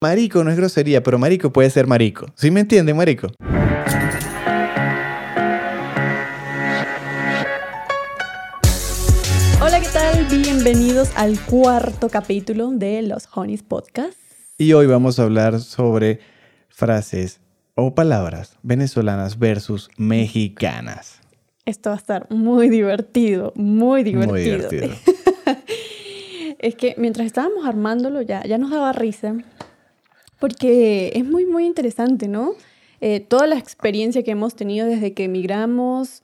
Marico no es grosería, pero marico puede ser marico. ¿Sí me entienden, marico? Hola, ¿qué tal? Bienvenidos al cuarto capítulo de los Honeys Podcast. Y hoy vamos a hablar sobre frases o palabras venezolanas versus mexicanas. Esto va a estar muy divertido, muy divertido. Muy divertido. es que mientras estábamos armándolo ya, ya nos daba risa, porque es muy, muy interesante, ¿no? Eh, toda la experiencia que hemos tenido desde que emigramos,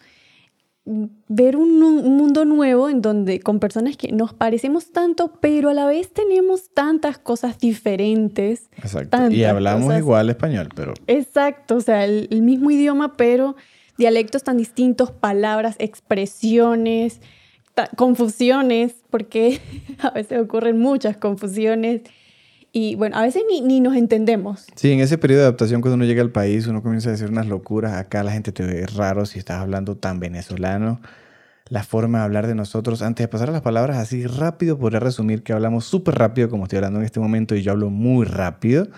ver un, un mundo nuevo en donde con personas que nos parecemos tanto, pero a la vez tenemos tantas cosas diferentes. Exacto. y hablamos cosas. igual español, pero Exacto, o sea, el, el mismo idioma, pero dialectos tan distintos, palabras, expresiones, confusiones, porque a veces ocurren muchas confusiones. Y bueno, a veces ni, ni nos entendemos. sí, en ese periodo de adaptación cuando uno llega al país, uno comienza a decir unas locuras. Acá la gente te ve raro si estás hablando tan venezolano. La forma de hablar de nosotros. Antes de pasar a las palabras así rápido, podría resumir que hablamos súper rápido como estoy hablando en este momento y yo hablo muy rápido.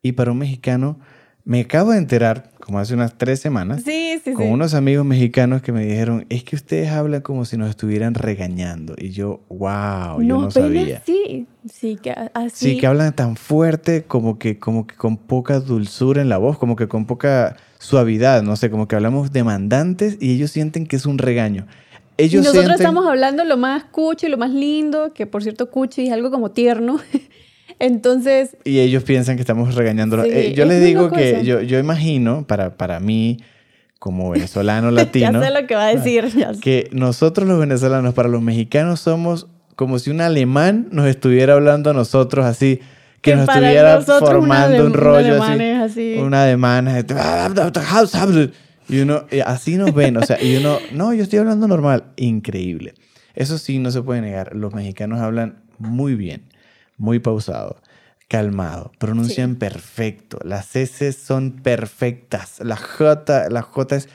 Y para un mexicano, me acabo de enterar, como hace unas tres semanas, Sí, sí, con sí. unos amigos mexicanos que me dijeron, es que ustedes hablan como si nos estuvieran regañando. Y yo, wow, yo no sabía. Sí, sí, que así. Sí, que hablan tan fuerte, como que, como que con poca dulzura en la voz, como que con poca suavidad, no sé, como que hablamos demandantes y ellos sienten que es un regaño. y Ellos nosotros sienten... estamos hablando lo más cucho y lo más lindo, que por cierto, cucho es algo como tierno. Entonces, Y ellos piensan que estamos regañándolos. Sí, Eh, yo es les digo que yo, yo imagino, para, para mí, como venezolano latino, ya sé lo que va a decir. ya sé. que nosotros los venezolanos, para los mexicanos, somos como si un alemán nos estuviera hablando a nosotros así, que, nos para estuviera formando una un rollo un así. Una demanda. Y uno, así nos ven, o sea, y uno, no, yo estoy hablando normal. Increíble. Eso sí, no se puede negar. Los mexicanos hablan muy bien, muy pausado, calmado, pronuncian perfecto. Las S son perfectas. La J, la J es,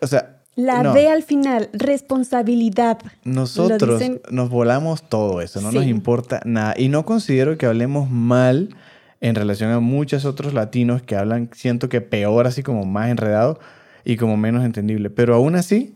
o sea, La no. D al final, responsabilidad. Nosotros dicen- nos volamos todo eso, no nos importa nada. Y no considero que hablemos mal en relación a muchos otros latinos que hablan, siento que peor, así como más enredado y como menos entendible. Pero aún así,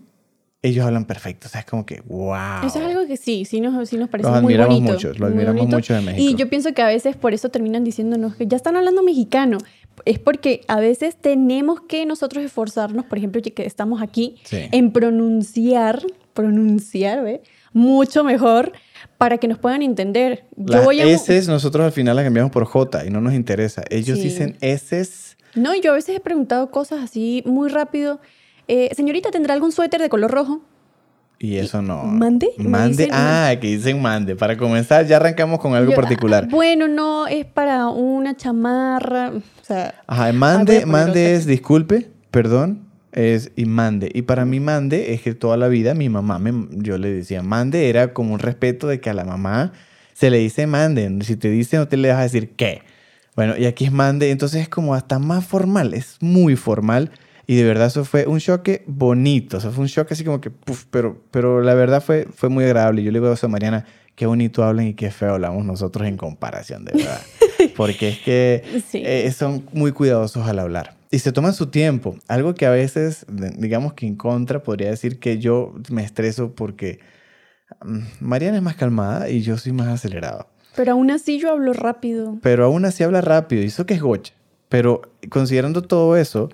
ellos hablan perfecto. O sea, es como que, wow. Eso es algo que sí, sí nos, sí nos parece Los muy admiramos bonito. mucho, lo admiramos bonito. mucho de México. Y yo pienso que a veces por eso terminan diciéndonos que ya están hablando mexicano. Es porque a veces tenemos que nosotros esforzarnos, por ejemplo, que estamos aquí, Sí. en pronunciar, pronunciar, ¿ve? Mucho mejor para que nos puedan entender. Yo Las voy a... S nosotros al final las cambiamos por J y no nos interesa. Ellos Sí. dicen S. No, yo a veces he preguntado cosas así muy rápido. Eh, señorita, ¿tendrá algún suéter de color rojo? Y eso no. ¿Mande? Mande. dicen- ah, que dicen mande. Para comenzar, ya arrancamos con algo Yo, particular. ah, bueno, no, es para una chamarra. O sea, Ajá, Ah, mande, mande es disculpe, perdón, es y mande. Y para mí mande es que toda la vida mi mamá, me, yo le decía mande, era como un respeto de que a la mamá se le dice mande. Si te dice no te le vas a decir qué. Bueno, y aquí es mande, entonces es como hasta más formal, es muy formal. Y de verdad eso fue un choque bonito, o sea, fue un choque así como que, puf, pero, pero la verdad fue, fue muy agradable. Yo le digo a Mariana, qué bonito hablan y qué feo hablamos nosotros en comparación, de verdad. Porque es que Sí. eh, son muy cuidadosos al hablar. Y se toman su tiempo. Algo que a veces, digamos que en contra, podría decir que yo me estreso porque mm, Mariana es más calmada y yo soy más acelerado. pero aún así yo hablo rápido. Pero aún así habla rápido y eso que es gocha. Pero considerando todo eso,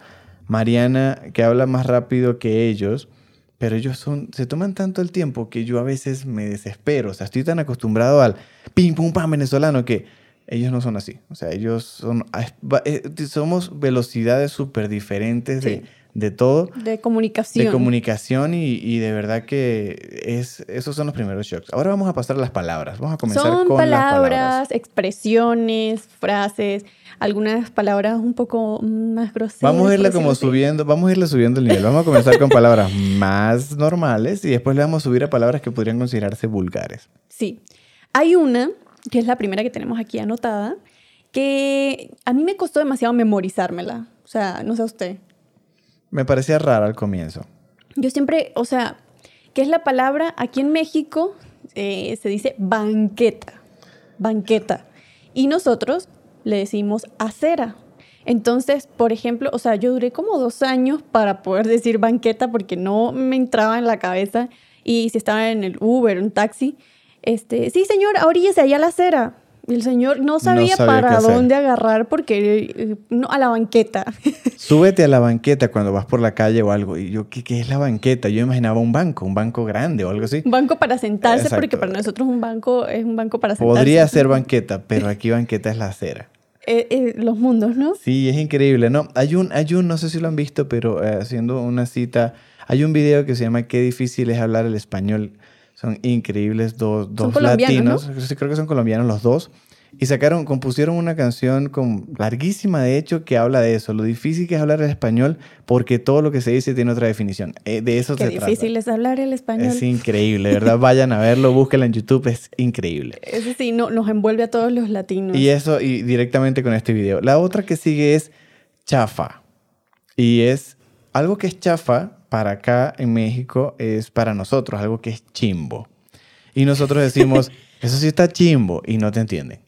Mariana, que habla más rápido que ellos, pero ellos son, se toman tanto el tiempo que yo a veces me desespero. O sea, estoy tan acostumbrado al pim, pum, pam venezolano que ellos no son así. O sea, ellos son, ah, eh, somos velocidades súper diferentes de. De todo. De comunicación. De comunicación y, y de verdad que es, esos son los primeros shocks. Ahora vamos a pasar a las palabras. Vamos a comenzar Son con palabras, las palabras. expresiones, frases, algunas palabras un poco más groseras. Vamos a irle como subiendo, vamos a irle subiendo el nivel. Vamos a comenzar con palabras más normales y después le vamos a subir a palabras que podrían considerarse vulgares. Sí. Hay una, que es la primera que tenemos aquí anotada, que a mí me costó demasiado memorizármela. O sea, no sé usted. Me parecía rara al comienzo. Yo siempre, o sea, ¿qué es la palabra? Aquí en México eh, se dice banqueta. Banqueta. Y nosotros le decimos acera. Entonces, por ejemplo, o sea, yo duré como dos años para poder decir banqueta porque no me entraba en la cabeza. Y si estaba en el Uber, un taxi, este, sí, señor, oríllese allá la acera. Y el señor no sabía, sabía qué para dónde agarrar porque eh, no, a la banqueta. Súbete a la banqueta cuando vas por la calle o algo. Y yo, ¿qué, qué es la banqueta? Yo imaginaba un banco, un banco grande o algo así. Un banco para sentarse, Exacto. porque para nosotros un banco es un banco para sentarse. Podría ser banqueta, pero aquí banqueta es la acera. Eh, eh, los mundos, ¿no? Sí, es increíble, ¿no? Hay un, hay un, no sé si lo han visto, pero eh, haciendo una cita, hay un video que se llama Qué difícil es hablar el español. Son increíbles, dos, dos latinos, creo que son colombianos los dos, y sacaron, compusieron una canción con, larguísima, de hecho, que habla de eso, lo difícil que es hablar el español, porque todo lo que se dice tiene otra definición. Eh, de eso Qué se difícil es hablar el trata. español. Es increíble, ¿verdad? Vayan a verlo, búsquenlo en YouTube, es increíble. Eso sí, no, nos envuelve a todos los latinos. Y eso, y directamente con este video. La otra que sigue es chafa. Y es algo que es chafa para acá en México, es para nosotros algo que es chimbo. Y nosotros decimos, eso sí está chimbo, y no te entienden.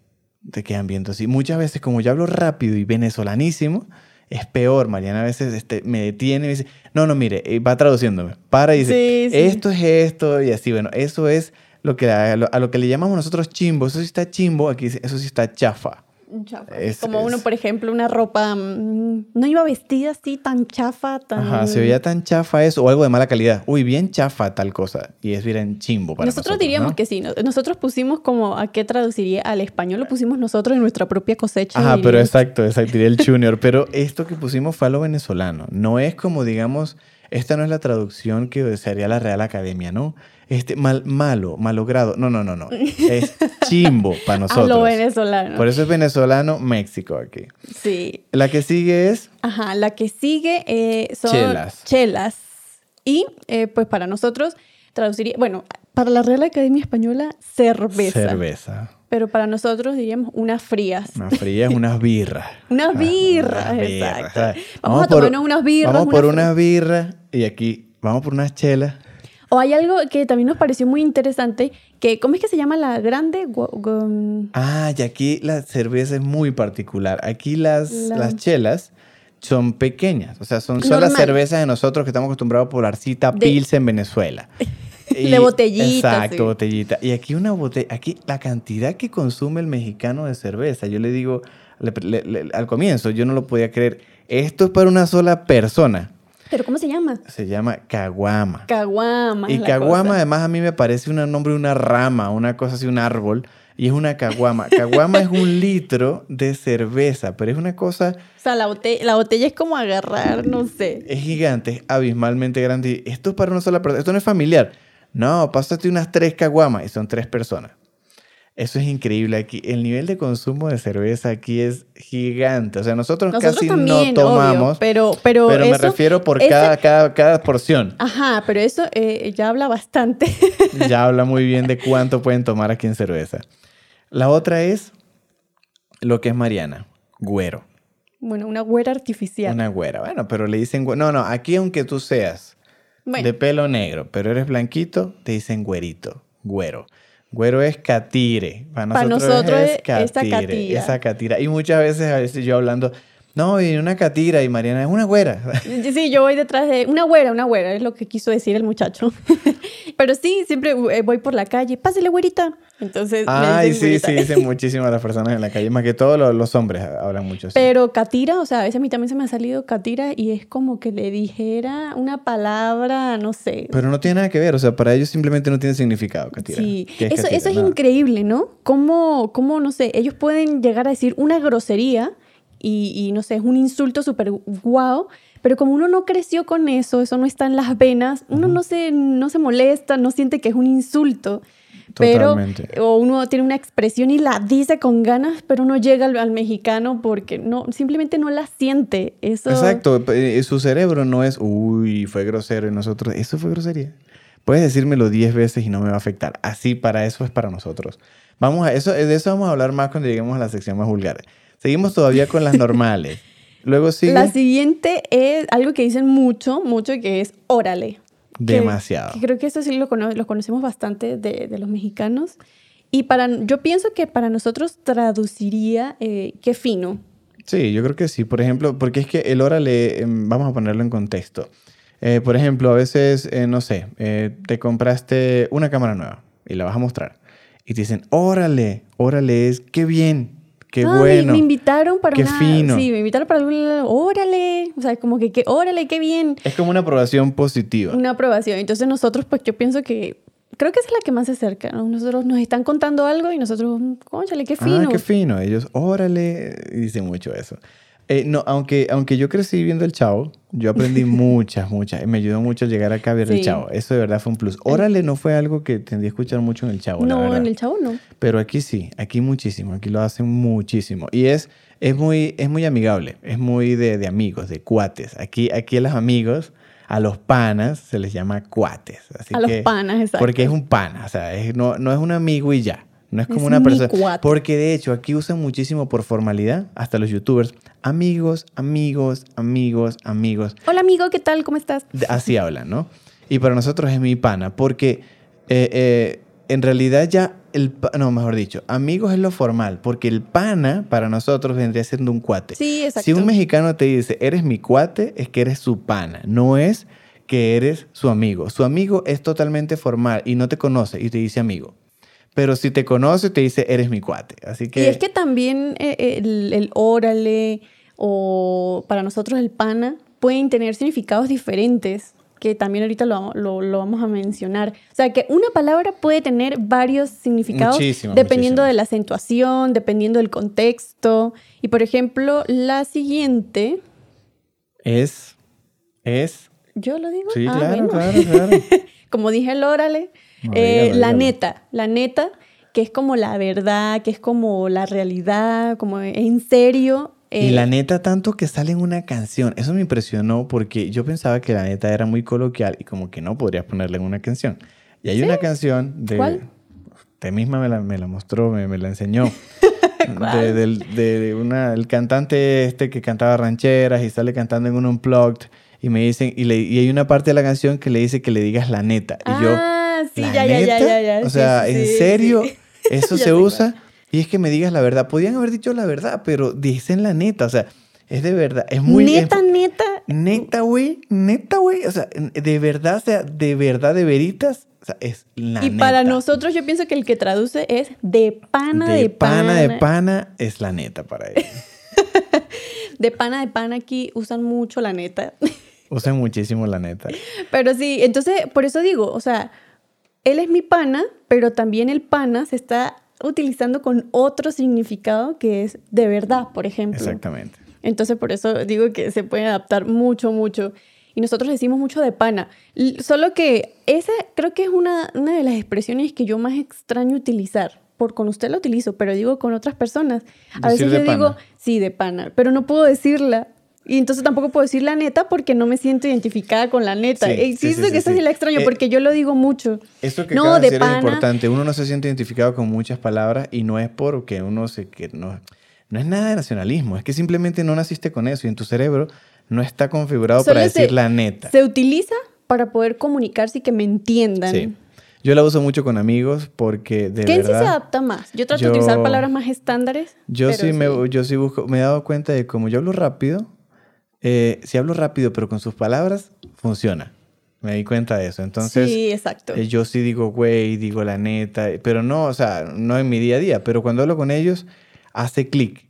Te quedan viendo así. Muchas veces, como yo hablo rápido y venezolanísimo, es peor. Mariana a veces este, me detiene y me dice, no, no, mire, y va traduciéndome. Para y dice, Sí, sí. esto es esto, y así, bueno, eso es lo que a lo, a lo que le llamamos nosotros chimbo. Eso sí está chimbo, aquí dice, eso sí está chafa. Chafa. Es- Como es- uno, por ejemplo, una ropa mm, no iba vestida así tan chafa, tan... Ajá, se veía tan chafa eso o algo de mala calidad. Uy, bien chafa tal cosa. Y es bien chimbo para nosotros. nosotros diríamos ¿no? que sí. no- Nosotros pusimos como a qué traduciría al español, lo pusimos nosotros en nuestra propia cosecha. Ajá, pero exacto, exacto, diría el junior. Pero esto que pusimos fue a lo venezolano. No es como, digamos, esta no es la traducción que sería la Real Academia, ¿no? Este, mal, malo, malogrado. No, no, no, no. Es chimbo para A nosotros. lo venezolano. Por eso es venezolano, México aquí. Sí. La que sigue es Ajá, la que sigue eh, son Chelas. chelas. Y eh, pues para nosotros traduciría, bueno, para la Real Academia Española, cerveza. cerveza. Pero para nosotros diríamos unas frías. Unas birras. Unas Ah, birras, unas birras. exacto. Vamos a por- tomarnos unas birras, Vamos por unas birras y aquí vamos por unas chelas. O hay algo que también nos pareció muy interesante, que ¿cómo es que se llama la grande? Gu- Ah, y aquí la cerveza es muy particular. Aquí las, La- las chelas son pequeñas. O sea, son, son las cervezas de nosotros que estamos acostumbrados por Arcita De- Pils en Venezuela. De botellita, Exacto, sí. botellita. Y aquí una botella, aquí la cantidad que consume el mexicano de cerveza, yo le digo, le- le- le- al comienzo yo no lo podía creer. Esto es para una sola persona. ¿Pero cómo se llama? Se llama caguama. Caguama. Y caguama cosa. además a mí me parece un nombre de una rama, una cosa así, un árbol. Y es una caguama. Caguama es un litro de cerveza, pero es una cosa, O sea, la botella, la botella es como agarrar, no sé. es gigante, es abismalmente grande. Y esto es para una sola persona, esto no es familiar. No, pásate unas tres caguamas y son tres personas. Eso es increíble aquí. El nivel de consumo de cerveza aquí es gigante. O sea, nosotros, Nosotros casi también, no tomamos, obvio, pero, pero, pero me refiero por ese- cada, cada, cada porción. Ajá, pero eso eh, ya habla bastante. ya habla muy bien de cuánto pueden tomar aquí en cerveza. La otra es lo que es Mariana, güero. bueno, una güera artificial. Una güera. Bueno, pero le dicen. No, no, aquí aunque tú seas Bueno, de pelo negro, pero eres blanquito, te dicen güerito, güero. Güero es catire. Para Para nosotros, nosotros es es esa catire. catira. Esa catira. Y muchas veces, a veces yo hablando, no, y una catira, y Mariana es una güera. Sí, yo voy detrás de una güera, una güera, es lo que quiso decir el muchacho. Pero sí, siempre eh, voy por la calle, pásale güerita. Entonces, me Ay, dicen sí, güerita. sí, dicen muchísimo a las personas en la calle, más que todos los, los hombres hablan mucho así. Pero catira, o sea, a veces a mí también se me ha salido catira y es como que le dijera una palabra, no sé. Pero no tiene nada que ver, o sea, para ellos simplemente no tiene significado, Catira. Sí, ¿Qué eso, Catira? eso es Nada. increíble, ¿no? Cómo, cómo, no sé, ellos pueden llegar a decir una grosería y, y, no sé, es un insulto súper guau, pero como uno no creció con eso, eso no está en las venas, uno no, se, no se molesta, no siente que es un insulto. Totalmente. Pero, o uno tiene una expresión y la dice con ganas, pero no llega al, al mexicano porque no, simplemente no la siente. Eso, Exacto, eh, su cerebro no es, uy, fue grosero y nosotros, eso fue grosería. Puedes decírmelo 10 veces y no me va a afectar. Así para eso es para nosotros. Vamos a eso, de eso vamos a hablar más cuando lleguemos a la sección más vulgar. Seguimos todavía con las normales. Luego sigue La siguiente es algo que dicen mucho, mucho, que es órale. Que- demasiado. que creo que eso sí lo, cono- lo conocemos bastante de, de los mexicanos. Y para, yo pienso que para nosotros traduciría eh, qué fino. Sí, yo creo que sí. Por ejemplo, porque es que el órale, em, vamos a ponerlo en contexto. Eh, por ejemplo, a veces, eh, no sé, eh, te compraste una cámara nueva y la vas a mostrar. Y te dicen, órale, órale, es qué bien, qué Ah, bueno. Me, invitaron para qué una... fino. Sí, me invitaron para algún... Órale. O sea, como que, que órale, qué bien. Es como una aprobación positiva. Una aprobación. Entonces nosotros, pues yo pienso que... Creo que esa es la que más se acerca. ¿no? Nosotros nos están contando algo y nosotros, cónchale, qué fino. Ah, qué fino. Ellos, órale, dicen mucho eso. Eh, no, aunque, aunque yo crecí viendo el Chavo, yo aprendí muchas, muchas. Y me ayudó mucho llegar acá a ver el. Chavo. Eso de verdad fue un plus. Órale no fue algo que tendría a escuchar mucho en el Chavo, no, en el chavo no. Pero aquí sí, aquí muchísimo, aquí lo hacen muchísimo. Y es, es, muy, es muy amigable, es muy de, de amigos, de cuates. Aquí, aquí a los amigos, a los panas, se les llama cuates. Así A los panas, exacto. Porque es un pana, o sea, es- no, no es un amigo y ya. No es como Es una persona. Porque de hecho aquí usan muchísimo por formalidad, hasta los youtubers. Amigos, amigos, amigos, amigos. Hola amigo, ¿qué tal? ¿Cómo estás? Así hablan, ¿no? Y para nosotros es mi pana, porque eh, eh, en realidad ya el... No, mejor dicho, amigos es lo formal, porque el pana para nosotros vendría siendo un cuate. Sí, exacto. Si un mexicano te dice, eres mi cuate, es que eres su pana, no es que eres su amigo. Su amigo es totalmente formal y no te conoce y te dice amigo. Pero si te conoce, te dice, eres mi cuate. Así que... Y es que también eh, el, el órale o para nosotros el pana pueden tener significados diferentes que también ahorita lo, lo- lo vamos a mencionar. O sea, que una palabra puede tener varios significados Muchísimo, dependiendo muchísimo. de la acentuación, dependiendo del contexto. Y por ejemplo, la siguiente, Es... Es... ¿yo lo digo? Sí, Ah, claro, bueno. claro, claro. Como dije el órale, No, eh, dígalo, la dígalo. neta, la neta, que es como la verdad, que es como la realidad, como en serio. Y eh, la neta, tanto que sale en una canción. Eso me impresionó porque yo pensaba que la neta era muy coloquial y como que no podrías ponerla en una canción. Y hay una canción de... ¿Cuál? Usted misma me la, me la mostró, me, me la enseñó. De, del- de- una, el cantante este que cantaba rancheras y sale cantando en un unplugged y me dicen, y, le, y hay una parte de la canción que le dice que le digas la neta. Y yo, Ah, sí, ¿la ya, ya, ya, ya. O sea, ¿en serio? Eso se usa. Y es que me digas la verdad. Podían haber dicho la verdad, pero dicen la neta. O sea, es de verdad. Es muy... neta, neta. Neta, güey. Neta, güey. O sea, de verdad, o sea, de verdad, de veritas. O sea, es la Y neta. para nosotros yo pienso que el que traduce es de pana, de, de pana, de pana. pana, es la neta para ellos. De pana, de pana aquí usan mucho la neta. Usan muchísimo la neta. Pero sí, entonces, por eso digo, o sea, él es mi pana, pero también el pana se está utilizando con otro significado que es de verdad, por ejemplo. Exactamente. Entonces, por eso digo que se puede adaptar mucho, mucho. Y nosotros decimos mucho de pana. Solo que esa creo que es una, una de las expresiones que yo más extraño utilizar. Por con usted la utilizo, pero digo con otras personas. A Decir veces yo digo, sí, de pana, pero no puedo decirla. Y entonces tampoco puedo decir la neta porque no me siento identificada con la neta. Sí, y sí, siento sí, que sí, esa sí. sí la extraño Eh, porque yo lo digo mucho. Esto que No, acabas de de decir pana. es importante. Uno no se siente identificado con muchas palabras y no es porque uno se... Que no, no es nada de nacionalismo. Es que simplemente no naciste con eso y en tu cerebro no está configurado Solo para se- decir la neta. Se utiliza para poder comunicarse y que me entiendan. Sí. Yo la uso mucho con amigos porque de ¿Qué en sí se verdad... adapta más? Yo trato yo- de utilizar palabras más estándares. Yo pero sí, me, yo sí busco, me he dado cuenta de como yo hablo rápido, eh, si hablo rápido pero con sus palabras, funciona. Me di cuenta de eso. Entonces, sí, exacto. eh, yo sí digo güey, digo la neta, pero no, o sea, no en mi día a día, pero cuando hablo con ellos, hace clic.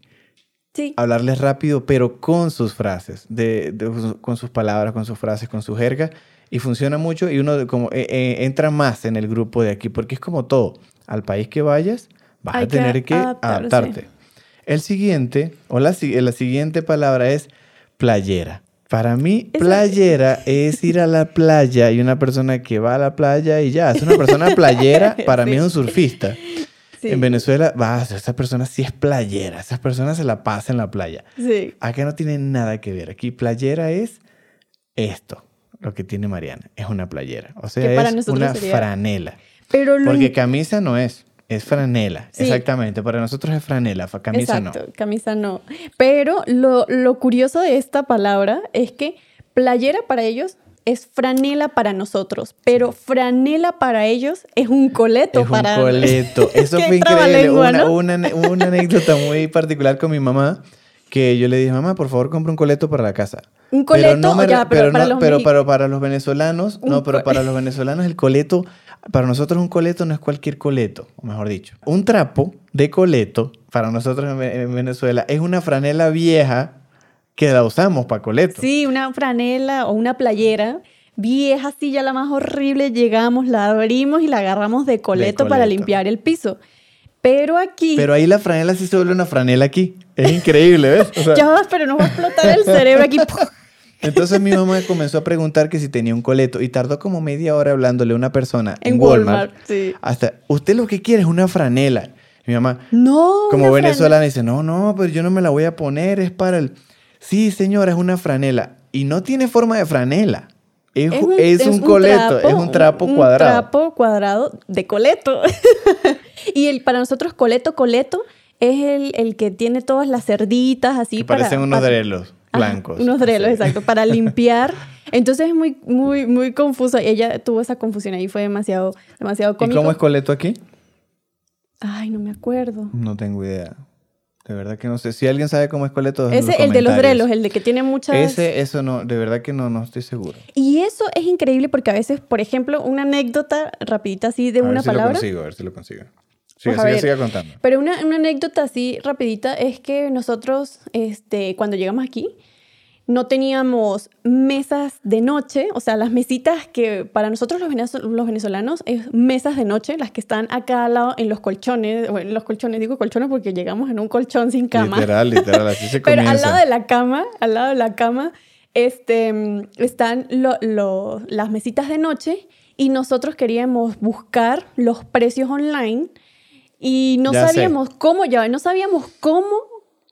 sí. Hablarles rápido, pero con sus frases, de, de- con sus palabras, con sus frases, con su jerga. Y funciona mucho y uno como eh, eh, entra más en el grupo de aquí, porque es como todo. Al país que vayas, vas Hay a tener que adaptarse. adaptarte. El siguiente, o la, la siguiente palabra es playera. Para mí, playera es ir a la playa y una persona que va a la playa y ya. Es una persona playera, para mí es un surfista. sí. En Venezuela, va, esa persona sí es playera. Esa persona se la pasa en la playa. Sí. Acá no tiene nada que ver. Aquí playera es esto, lo que tiene Mariana. Es una playera. O sea, Que para es nosotros una sería- franela. Pero lo Porque camisa no es, es franela. Sí. Exactamente. Para nosotros es franela, camisa Exacto, camisa no. Pero lo, lo curioso de esta palabra es que playera para ellos es franela para nosotros, pero franela para ellos es un coleto es para un coleto. Eso fue increíble. Una, ¿no? una, una anécdota muy particular con mi mamá que yo le dije, mamá, por favor, compra un coleto para la casa. Un Pero coleto, no me- ya, pero, pero para no- los pero para, para los venezolanos, Un no, pero para los venezolanos el coleto, para nosotros un coleto no es cualquier coleto, o mejor dicho. Un trapo de coleto, para nosotros en, Ve- en Venezuela, es una franela vieja que la usamos para coleto. Sí, una franela o una playera vieja, así ya la más horrible, llegamos, la abrimos y la agarramos de coleto, para coleto. limpiar el piso. Pero aquí, Pero ahí la franela sí se vuelve una franela aquí. Es increíble, ¿ves? O sea, ya vas, pero nos va a explotar el cerebro aquí. Entonces mi mamá comenzó a preguntar que si tenía un coleto y tardó como media hora hablándole a una persona en, En Walmart. Walmart, sí. Hasta, usted lo que quiere es una franela. Mi mamá, No. como venezolana, dice, no, no, pero yo no me la voy a poner, es para el... Sí, señora, es una franela. Y no tiene forma de franela. Es, Es un, un, es un un coleto, trapo, es un trapo un cuadrado. trapo cuadrado de coleto. y el, para nosotros coleto, coleto es el, el que tiene todas las cerditas así que para... parecen unos para- drelos Ajá, blancos. unos drelos, Sí. exacto, para limpiar. Entonces es muy, muy, muy confuso. Ella tuvo esa confusión ahí, fue demasiado, demasiado ¿Y cómico. cómo es coleto aquí? Ay, no me acuerdo. No tengo idea. De verdad que no sé. Si alguien sabe cómo es coleto, Ese, el de los drelos, el de que tiene muchas... Ese, eso no, de verdad que no, no estoy seguro. Y eso es increíble porque a veces, por ejemplo, una anécdota rapidita así de a ver una si lo palabra. consigo, a ver si lo consigo. Siga, Pues ver. siga contando. Pero una, una anécdota así rapidita es que nosotros, este, cuando llegamos aquí, no teníamos mesas de noche, o sea, las mesitas que para nosotros los, venezo- los venezolanos es mesas de noche, las que están acá al lado en los colchones, bueno, en los colchones, digo colchones porque llegamos en un colchón sin cama. Literal, literal, así se Pero comienza. al lado de la cama, al lado de la cama, este, están lo- lo- las mesitas de noche y nosotros queríamos buscar los precios online y no Ya sé. sabíamos cómo, ya, no sabíamos cómo,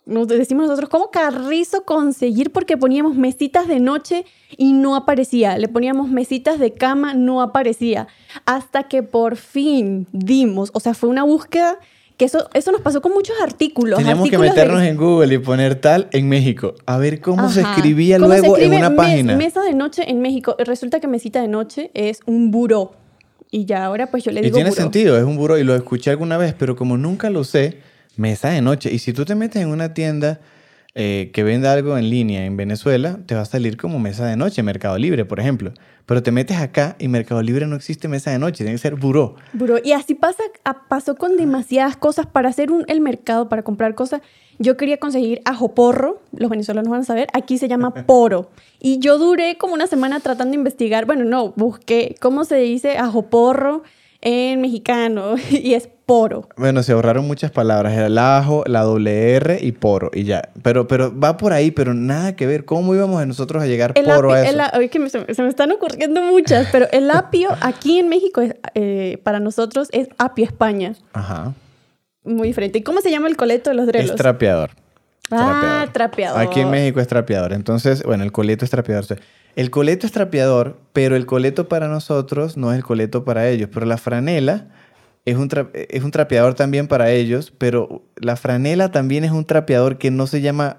nos decimos nosotros, cómo carrizo conseguir porque poníamos mesitas de noche y no aparecía, le poníamos mesitas de cama, no aparecía, hasta que por fin dimos, o sea, fue una búsqueda que eso, eso nos pasó con muchos artículos. Teníamos que artículos de- meternos en Google y poner tal en México. A ver cómo se Ajá. escribía ¿Cómo se luego en escribe una mes- página. Mesa de noche en México. Resulta que mesita de noche es un buró. Y ya ahora pues yo le Y digo tiene buró. sentido, es un buró y lo escuché alguna vez, pero como nunca lo sé, mesa de noche. Y si tú te metes en una tienda eh, que vende algo en línea en Venezuela, te va a salir como mesa de noche, Mercado Libre, por ejemplo. Pero te metes acá y Mercado Libre no existe mesa de noche, tiene que ser buró. Buró. Y así pasa, a- pasó con demasiadas cosas. Para hacer un, el mercado, para comprar cosas, yo quería conseguir ajo porro. Los venezolanos van a saber. Aquí se llama poro. Y yo duré como una semana tratando de investigar. Bueno, no, busqué cómo se dice ajo porro en mexicano. Y es poro. Bueno, se ahorraron muchas palabras, era el ajo, la doble R y poro, y ya. Pero, pero va por ahí, pero nada que ver. ¿Cómo íbamos nosotros a llegar El poro a eso? el a- es que me- se, me- están ocurriendo muchas, pero el apio aquí en México es, eh, para nosotros es apio España. Ajá. Muy diferente. ¿Y cómo se llama el coleto de los drelos? Es trapeador. ah, trapeador. Aquí en México es trapeador. Entonces, bueno, el coleto es trapeador. El coleto es trapeador, pero el coleto para nosotros no es el coleto para ellos. Pero la franela es un, es un trapeador también para ellos, pero la franela también es un trapeador que no se llama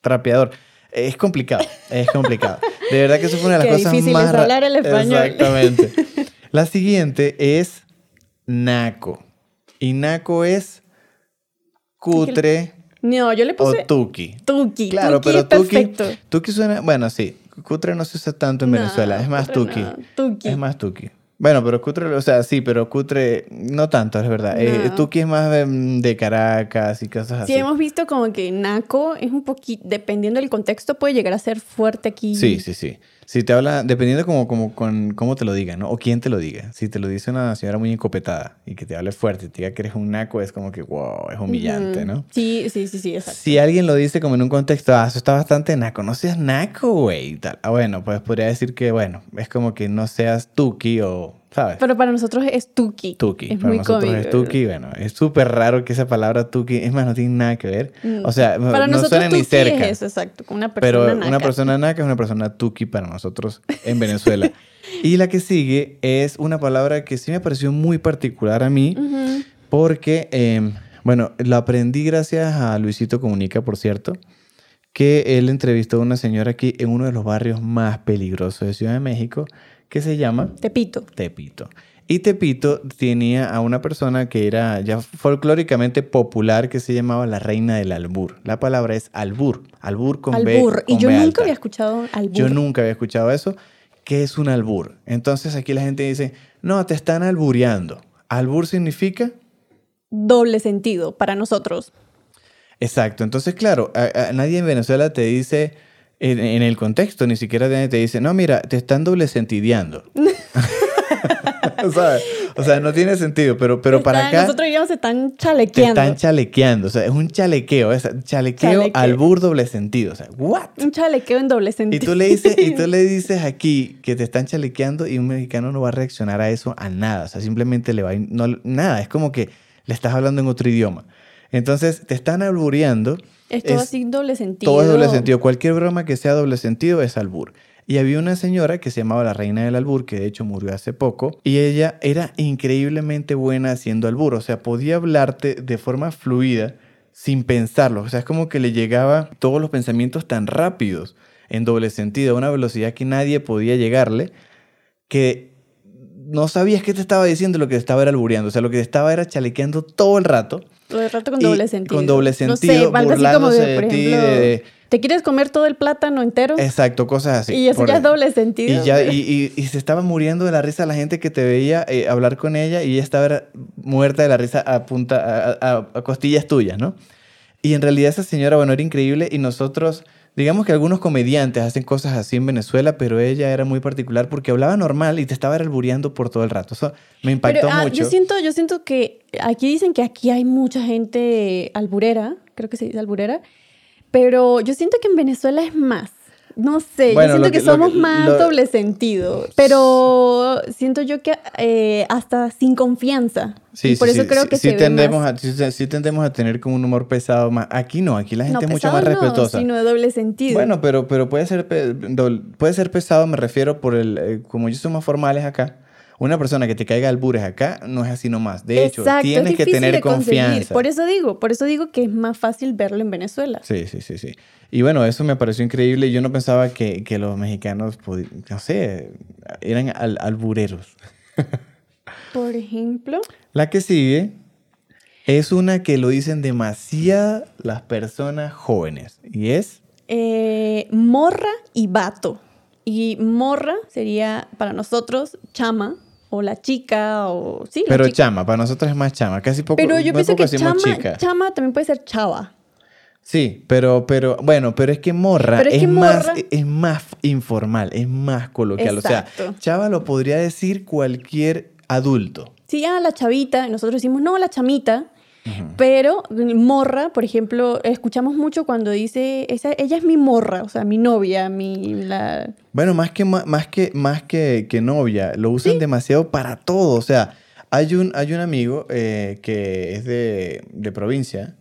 trapeador. Es complicado, es complicado. De verdad que eso fue una de las Qué cosas difícil más... es hablar el español. Exactamente. La siguiente es naco. Y naco es cutre No, yo le o puse tuki. tuki. Claro, Tuki pero es tuki, perfecto. tuki suena, bueno, sí, cutre no se usa tanto en No, Venezuela, es más tuki. no, tuki. Es más tuki. Bueno, pero cutre, o sea, sí, pero cutre no tanto, es verdad. Eh, No. tuki es más de, de Caracas y cosas así. Sí, hemos visto como que naco es un poquito, dependiendo del contexto, puede llegar a ser fuerte aquí. Sí, sí, sí. Si te habla, dependiendo como, como con cómo te lo digan, ¿no? O quién te lo diga. Si te lo dice una señora muy encopetada y que te hable fuerte y te diga que eres un naco, es como que, wow, es humillante. ¿no? Sí, sí, sí, sí, exacto. Si alguien lo dice como en un contexto, ah, eso está bastante naco, no seas naco, güey, y tal. Ah, bueno, pues podría decir que, bueno, es como que no seas tuki o, ¿sabes? Pero para nosotros es tuki. Tuki. Es Para muy nosotros cómico. es tuki, bueno, es súper raro que esa palabra tuki, es más, no tiene nada que ver. Mm. O sea, Para no nosotros suena ni tuki cerca. es eso, exacto. Una persona Pero naca. una persona naca es una persona tuki para nosotros en Venezuela. y la que sigue es una palabra que sí me pareció muy particular a mí, Ujú. porque, eh, bueno, la aprendí gracias a Luisito Comunica, por cierto, que él entrevistó a una señora aquí en uno de los barrios más peligrosos de Ciudad de México, que se llama Tepito. Tepito. Y Tepito tenía a una persona que era ya folclóricamente popular que se llamaba la reina del albur. La palabra es albur. Albur con B. Albur. Y yo B nunca alta. había escuchado albur. Yo nunca había escuchado eso. ¿Qué es un albur? Entonces aquí la gente dice, no, te están albureando. ¿Albur significa? Doble sentido para nosotros. Exacto. Entonces, claro, a- a- nadie en Venezuela te dice, en, en el contexto, ni siquiera te dice, no, mira, te están doble sentideando. ¿Sabes? O sea, no tiene sentido, pero, pero para acá Nosotros digamos se están te chalequeando. están chalequeando. O sea, es un chalequeo. Es chalequeo, Chalequeo. albur doble sentido. O sea, ¿what? Un chalequeo en doble Y sentido. tú, le dices, y tú le dices aquí que te están chalequeando y un mexicano no va a reaccionar a eso a nada. O sea, simplemente le va a... ir- No, nada, es como que le estás hablando en otro idioma. Entonces, te están albureando. Es todo es- así doble sentido. Todo es doble sentido. Cualquier broma que sea doble sentido es albur. Y había una señora que se llamaba la reina del albur, que de hecho murió hace poco, y ella era increíblemente buena haciendo albur. O sea, podía hablarte de forma fluida sin pensarlo. O sea, es como que le llegaba todos los pensamientos tan rápidos, en doble sentido, a una velocidad que nadie podía llegarle, que no sabías qué te estaba diciendo, lo que te estaba era albureando. O sea, lo que te estaba era chalequeando todo el rato. El rato con Y doble sentido. con doble No sé, sentido, algo así como de, de por ejemplo, de- ¿te quieres comer todo el plátano entero? Exacto, cosas así. y eso ya es doble sentido. Y, ya, y, y- y se estaba muriendo de la risa la gente que te veía eh, hablar con ella y ella estaba muerta de la risa a, punta, a, a- a costillas tuyas, ¿no? Y en realidad esa señora, bueno, era increíble y nosotros, digamos que algunos comediantes hacen cosas así en Venezuela, pero ella era muy particular porque hablaba normal y te estaba albureando por todo el rato. Eso me impactó Pero, ah, mucho. Yo siento, yo siento que aquí dicen que aquí hay mucha gente alburera, creo que se dice alburera, pero yo siento que en Venezuela es más. No sé, Bueno, yo siento que, somos que- más lo- doble sentido, pero siento yo que eh, hasta sin confianza. Sí, y por sí, eso sí, creo que sí se tendemos más. a, sí, sí tendemos a tener como un humor pesado más. Aquí no, aquí la gente no, es mucho más no, respetuosa. sino de doble sentido. Bueno, pero, pero puede, ser puede ser pesado, me refiero por el... eh, como yo somos formales acá, una persona que te caiga albures acá no es así nomás. De hecho, Exacto, tienes que tener confianza. Por eso digo, por eso digo que es más fácil verlo en Venezuela. Sí, sí, sí, sí. Y bueno, eso me pareció increíble. Yo no pensaba que, que los mexicanos, no sé, eran al- albureros. Por ejemplo, La que sigue es una que lo dicen demasiado las personas jóvenes. Y es... eh, morra y vato. Y morra sería para nosotros chama o la chica o sí, la Pero chica. chama, para nosotros es más chama. Casi poco, Pero yo pienso que chama, chica. chama también puede ser chava. Sí, pero, pero, bueno, pero es que morra, Pero es es, que más, morra- es más informal, es más coloquial. O sea, chava lo podría decir cualquier adulto. Sí, ah, la chavita, nosotros decimos no, la chamita. Pero morra, por ejemplo, escuchamos mucho cuando dice, esa, ella es mi morra, o sea, mi novia, mi... La... Bueno, más que, más que, más que, que novia, lo usan demasiado para todo. O sea, hay un, hay un amigo eh, que es de, de provincia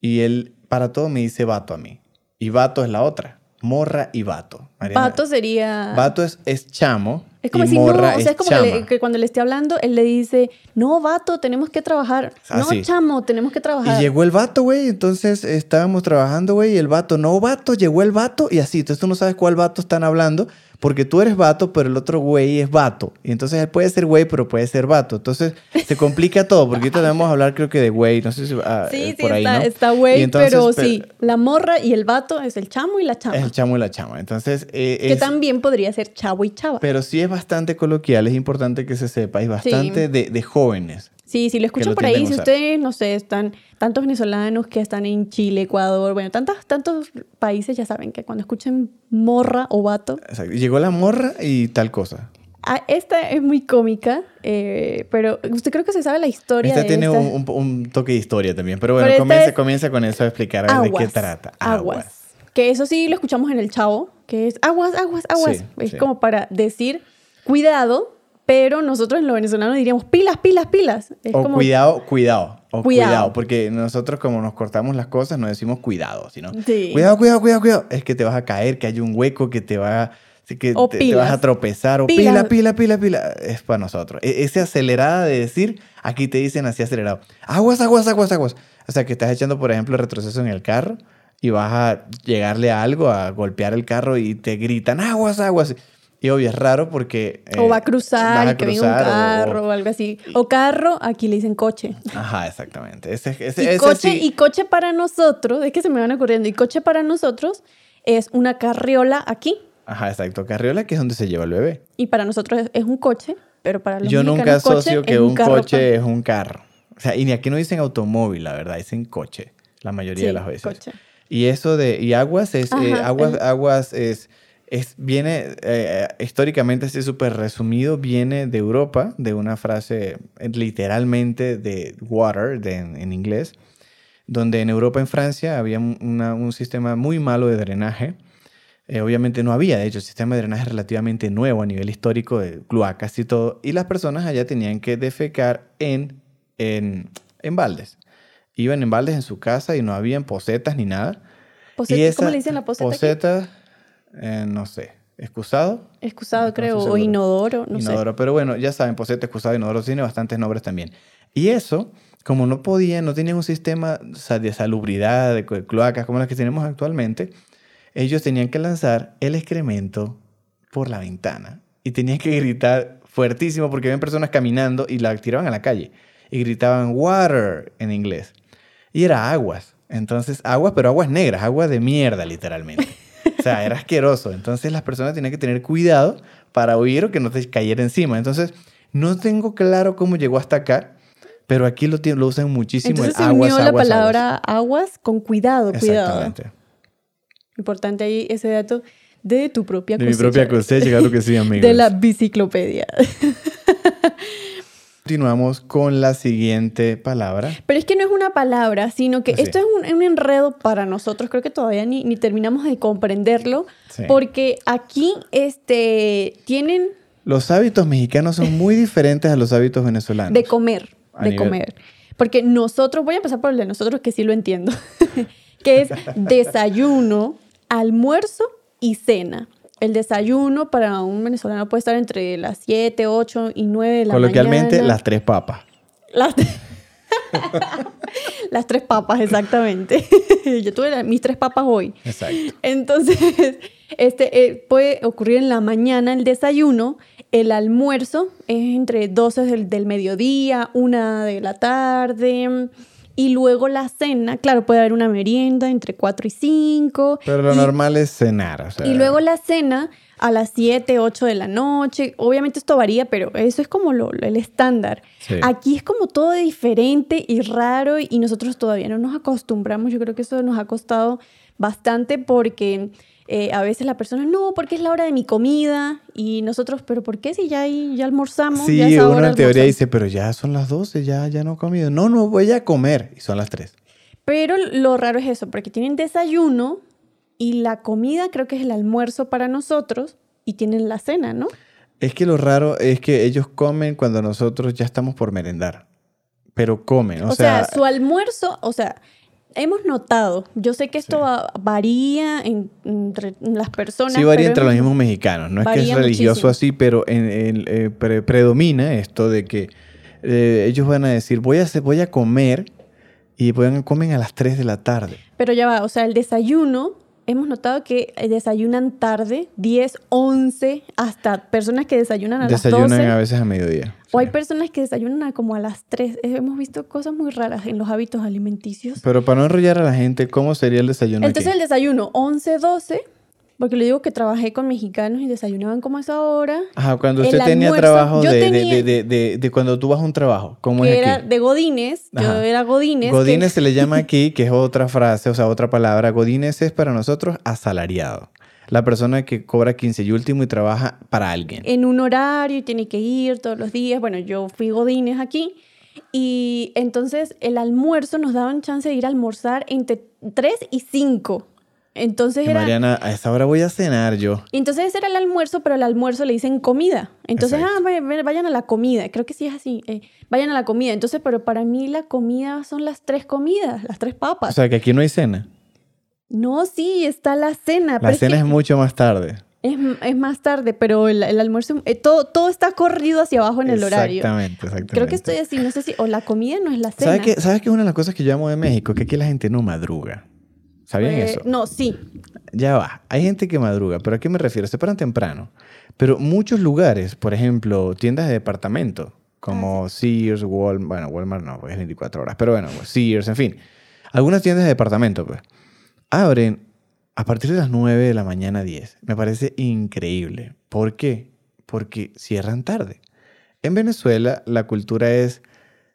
y él para todo me dice vato a mí. Y vato es la otra. Morra y vato. Mariana. Vato sería... Vato es, es chamo. Es como y si no, morra o sea, es como que, le- que cuando le esté hablando, él le dice, no, vato, tenemos que trabajar. Así. No, chamo, tenemos que trabajar. Y llegó el vato, güey. Entonces estábamos trabajando, güey. Y el vato, no, vato, llegó el vato. Y así. Entonces tú no sabes cuál vato están hablando. Porque tú eres vato, pero el otro güey es vato. Y entonces él puede ser güey, pero puede ser vato. Entonces se complica todo. Porque ahorita debemos hablar, creo que de güey. No sé si ah, Sí, eh, sí, por ahí, está, ¿no? está güey, entonces, pero pe- sí, la morra y el vato es el chamo y la chama. Es el chamo y la chama. Entonces, eh, que es- también podría ser chavo y chava. pero sí es bastante coloquial. Es importante que se sepa. Y bastante de, de jóvenes. Sí, si lo escuchan lo por ahí, si usar. ustedes, no sé, están tantos venezolanos que están en Chile, Ecuador, bueno, tantos, tantos países ya saben que cuando escuchen morra o vato, Exacto. Llegó la morra y tal cosa. ah, esta es muy cómica, eh, pero usted creo que se sabe la historia Esta de tiene esta- un, un- un toque de historia también. Pero bueno, Pero comienza, es- comienza con eso a explicar a ver de qué trata. Aguas. Que eso sí lo escuchamos en el chavo, que es aguas, aguas, aguas. Sí, es sí. como para decir cuidado, pero nosotros en lo venezolano diríamos pilas, pilas, pilas. Es O como, cuidado, cuidado. O Cuidado. cuidado. Porque nosotros como nos cortamos las cosas no decimos cuidado, sino Sí. cuidado, cuidado, cuidado, cuidado. Es que te vas a caer, que hay un hueco, que te va que O te, te vas a tropezar. O Pilas. pila, pila, pila, pila. Es para nosotros. E- ese acelerada de decir, aquí te dicen así acelerado. Aguas, aguas, aguas, aguas. O sea, que estás echando, por ejemplo, retroceso en el carro y vas a llegarle a algo, a golpear el carro y te gritan aguas, aguas. Y obvio, es raro porque... o va a eh, cruzar a y que venga un o- carro o, algo así. O carro, aquí le dicen coche. Ajá, exactamente. Ese, ese, Y ese coche, sí- y coche para nosotros, es que se me van ocurriendo, y coche para nosotros es una carriola aquí. Ajá, exacto. Carriola, que es donde se lleva el bebé. Y para nosotros es, es un coche, pero para los Yo nunca asocio que un coche es un carro. O sea, y ni aquí no dicen automóvil, la verdad, dicen coche, la mayoría Sí, de las veces. coche. Y eso de, y aguas es, eh, aguas, el- aguas es, es, viene, eh, históricamente así súper resumido, viene de Europa, de una frase eh, literalmente de water, de, en, en inglés, donde en Europa, en Francia, había un- una- un sistema muy malo de drenaje. Eh, obviamente no había, de hecho, el sistema de drenaje es relativamente nuevo a nivel histórico de cloacas y todo, y las personas allá tenían que defecar en, en, en baldes. Iban en baldes en su casa y no habían posetas ni nada. Poseta- Y esa ¿Cómo le dicen la poseta? aquí? Eh, no sé, excusado. Excusado, No creo, estoy o inodoro, no sé. inodoro, pero bueno, ya saben, poseta, excusado, inodoro, tiene bastantes nombres también. Y eso, como no podían, no tenían un sistema de salubridad, de cloacas como las que tenemos actualmente, ellos tenían que lanzar el excremento por la ventana. Y tenían que gritar fuertísimo porque habían personas caminando y la tiraban a la calle. Y gritaban water en inglés. Y era aguas. Entonces, aguas, pero aguas negras, aguas de mierda, literalmente. O sea, era asqueroso. Entonces, las personas tenían que tener cuidado para oír o que no te cayera encima. Entonces, no tengo claro cómo llegó hasta acá, pero aquí lo, lo usan muchísimo. Entonces el se aguas, unió la aguas, palabra aguas con cuidado, aguas. cuidado. Exactamente. Importante ahí ese dato de tu propia De mi cosecha. propia cosecha, claro que sí, amigos. De la biciclopedia. Continuamos con la siguiente palabra. Pero es que no es una palabra, sino que Así esto es un, un enredo para nosotros. Creo que todavía ni, ni terminamos de comprenderlo. Sí. Porque aquí este, tienen Los hábitos mexicanos son muy diferentes a los hábitos venezolanos. de comer. A De nivel- comer. Porque nosotros, voy a empezar por el de nosotros, que sí lo entiendo. que es desayuno, almuerzo y cena. El desayuno para un venezolano puede estar entre las 7, 8 y 9 de la Coloquialmente, mañana. las tres papas. Las, Las tres papas, exactamente. Yo tuve la- mis tres papas hoy. Exacto. Entonces, este, eh, puede ocurrir en la mañana el desayuno, el almuerzo es entre 12 del, del mediodía, una de la tarde, y luego la cena, claro, puede haber una merienda entre 4 y 5. Pero lo y, normal es cenar. o sea, y luego la cena a las 7, 8 de la noche. Obviamente esto varía, pero eso es como lo, el estándar. Sí. Aquí es como todo diferente y raro y nosotros todavía no nos acostumbramos. Yo creo que eso nos ha costado bastante porque eh, a veces la persona, no, porque es la hora de mi comida y nosotros, pero ¿por qué si ya, ya almorzamos? Sí, ya es uno en teoría almorzar"? dice, pero ya son las 12, ya, ya no he comido. No, no voy a comer. Y son las 3. Pero lo raro es eso, porque tienen desayuno y la comida creo que es el almuerzo para nosotros y tienen la cena, ¿no? Es que lo raro es que ellos comen cuando nosotros ya estamos por merendar. Pero comen. O, O, sea, su almuerzo, o sea, hemos notado, yo sé que esto Sí. va- varía en- entre las personas. Sí varía entre los mismos mexicanos. No es que es religioso muchísimo. así, pero en, en- eh, pre- predomina esto de que eh, ellos van a decir, voy a, hacer- voy a comer y pueden, comen a las 3 de la tarde. Pero ya va, o sea, el desayuno, hemos notado que eh, desayunan tarde, 10, 11, hasta personas que desayunan a Desayunan las 12. a veces a mediodía. O hay personas que desayunan a como a las 3. Eh, Hemos visto cosas muy raras en los hábitos alimenticios. Pero para no enrollar a la gente, ¿cómo sería el desayuno Entonces aquí? el desayuno 11, 12, porque le digo que trabajé con mexicanos y desayunaban como a esa hora, Ajá, cuando usted tenía trabajo de, tenía- de, de, de- cuando tú vas a un trabajo. ¿Cómo que es era aquí? de Godines, yo era Godines. que- Godines se le llama aquí, que es otra frase, o sea, otra palabra. Godines es para nosotros asalariado. La persona que cobra 15 y último y trabaja para alguien. en un horario y tiene que ir todos los días. Bueno, yo fui Godines aquí. Y entonces el almuerzo nos daban chance de ir a almorzar entre 3 y 5. Entonces era... Mariana, a esa hora voy a cenar yo. Entonces ese era el almuerzo, pero el almuerzo le dicen comida. Entonces, Exacto. ah, vay- vay- vayan a la comida. Creo que sí es así. eh, vayan a la comida. Entonces, pero para mí la comida son las tres comidas, las tres O papas. sea, que aquí no hay cena. no, sí, está la cena. pero La es cena que es mucho más tarde. es, es más tarde, pero el, el almuerzo, eh, todo, todo está corrido hacia abajo en el horario. Exactamente, exactamente. Creo que estoy así, no sé si, o la comida no es la cena. ¿Sabes qué, ¿Sabes qué es una de las cosas que yo amo de México? Que aquí la gente no madruga. ¿Sabían Eh, eso? No, sí. Ya va. Hay gente que madruga, pero ¿a qué me refiero? Se paran temprano. Pero muchos lugares, por ejemplo, tiendas de departamento, como Sears, Walmart, bueno, Walmart no, porque es 24 horas, pero bueno, pues, Sears, en fin. Algunas tiendas de departamento, pues, abren a partir de las 9 de la mañana 10. Me parece increíble. ¿Por qué? Porque cierran tarde. En Venezuela la cultura es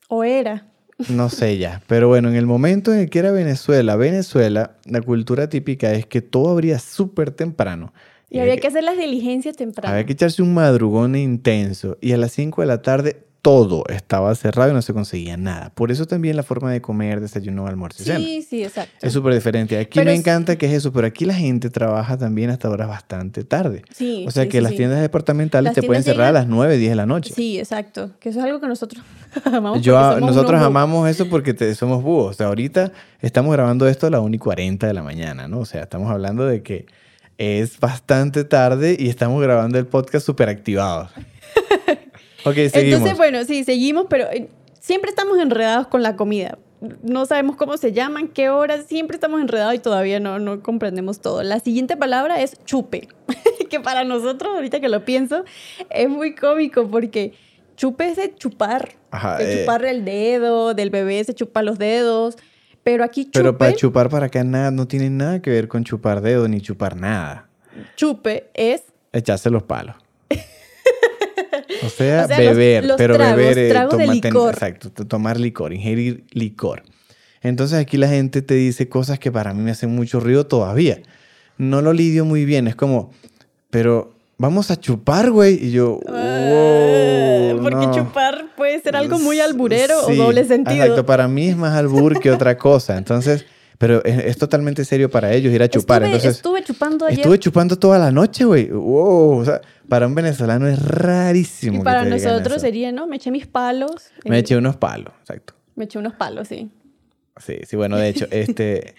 O era. No sé ya, pero bueno, en el momento en el que era Venezuela, Venezuela, la cultura típica es que todo abría súper temprano. Y había que hacer las diligencias temprano. había que echarse un madrugón intenso y a las 5 de la tarde todo estaba cerrado y no se conseguía nada. Por eso también la forma de comer, desayuno, almuerzo y cena. Sí, sí, exacto. Es súper diferente. Aquí Pero me es- encanta que es eso, pero aquí la gente trabaja también hasta horas bastante tarde. Sí, O sea sí, que sí, las sí. tiendas departamentales Las te pueden cerrar a las 9, 10 de la noche. Sí, exacto. Que eso es algo que nosotros amamos. Yo, nosotros amamos eso porque te- somos búhos. O sea, ahorita estamos grabando esto a las 1 y 40 de la mañana, ¿no? O sea, estamos hablando de que es bastante tarde y estamos grabando el podcast súper activados. Ok, seguimos. Entonces, bueno, sí, seguimos, pero eh, siempre estamos enredados con la comida. No sabemos cómo se llaman, qué horas, siempre estamos enredados y todavía no, no comprendemos todo. La siguiente palabra es chupe, que para nosotros, ahorita que lo pienso, es muy cómico porque chupe es de chupar, Ajá, de eh. chupar el dedo, del bebé se chupa los dedos, pero aquí chupe, Pero para chupar para acá nada, no tiene nada que ver con chupar dedo ni chupar nada. chupe es Echarse los palos. O sea, O sea, los- beber, los pero tragos, beber, eh, tragos de toma- ten- licor. exacto, tomar licor, ingerir licor. Entonces aquí la gente te dice cosas que para mí me hacen mucho ruido todavía. No lo lidio muy bien, es como, pero vamos a chupar, güey. Y yo, Ah, wow, porque no. chupar puede ser algo muy alburero Sí, o doble sentido. Exacto, para mí es más albur que otra cosa. Entonces, pero es, es totalmente serio para ellos ir a chupar. Estuve, Entonces, estuve chupando ayer. Estuve chupando toda la noche, güey. Wow. O sea, para un venezolano es rarísimo. y que para te nosotros sería, ¿no? Me eché mis palos. Me eh, eché unos palos, exacto. me eché unos palos, sí. Sí, sí, bueno, de hecho, este.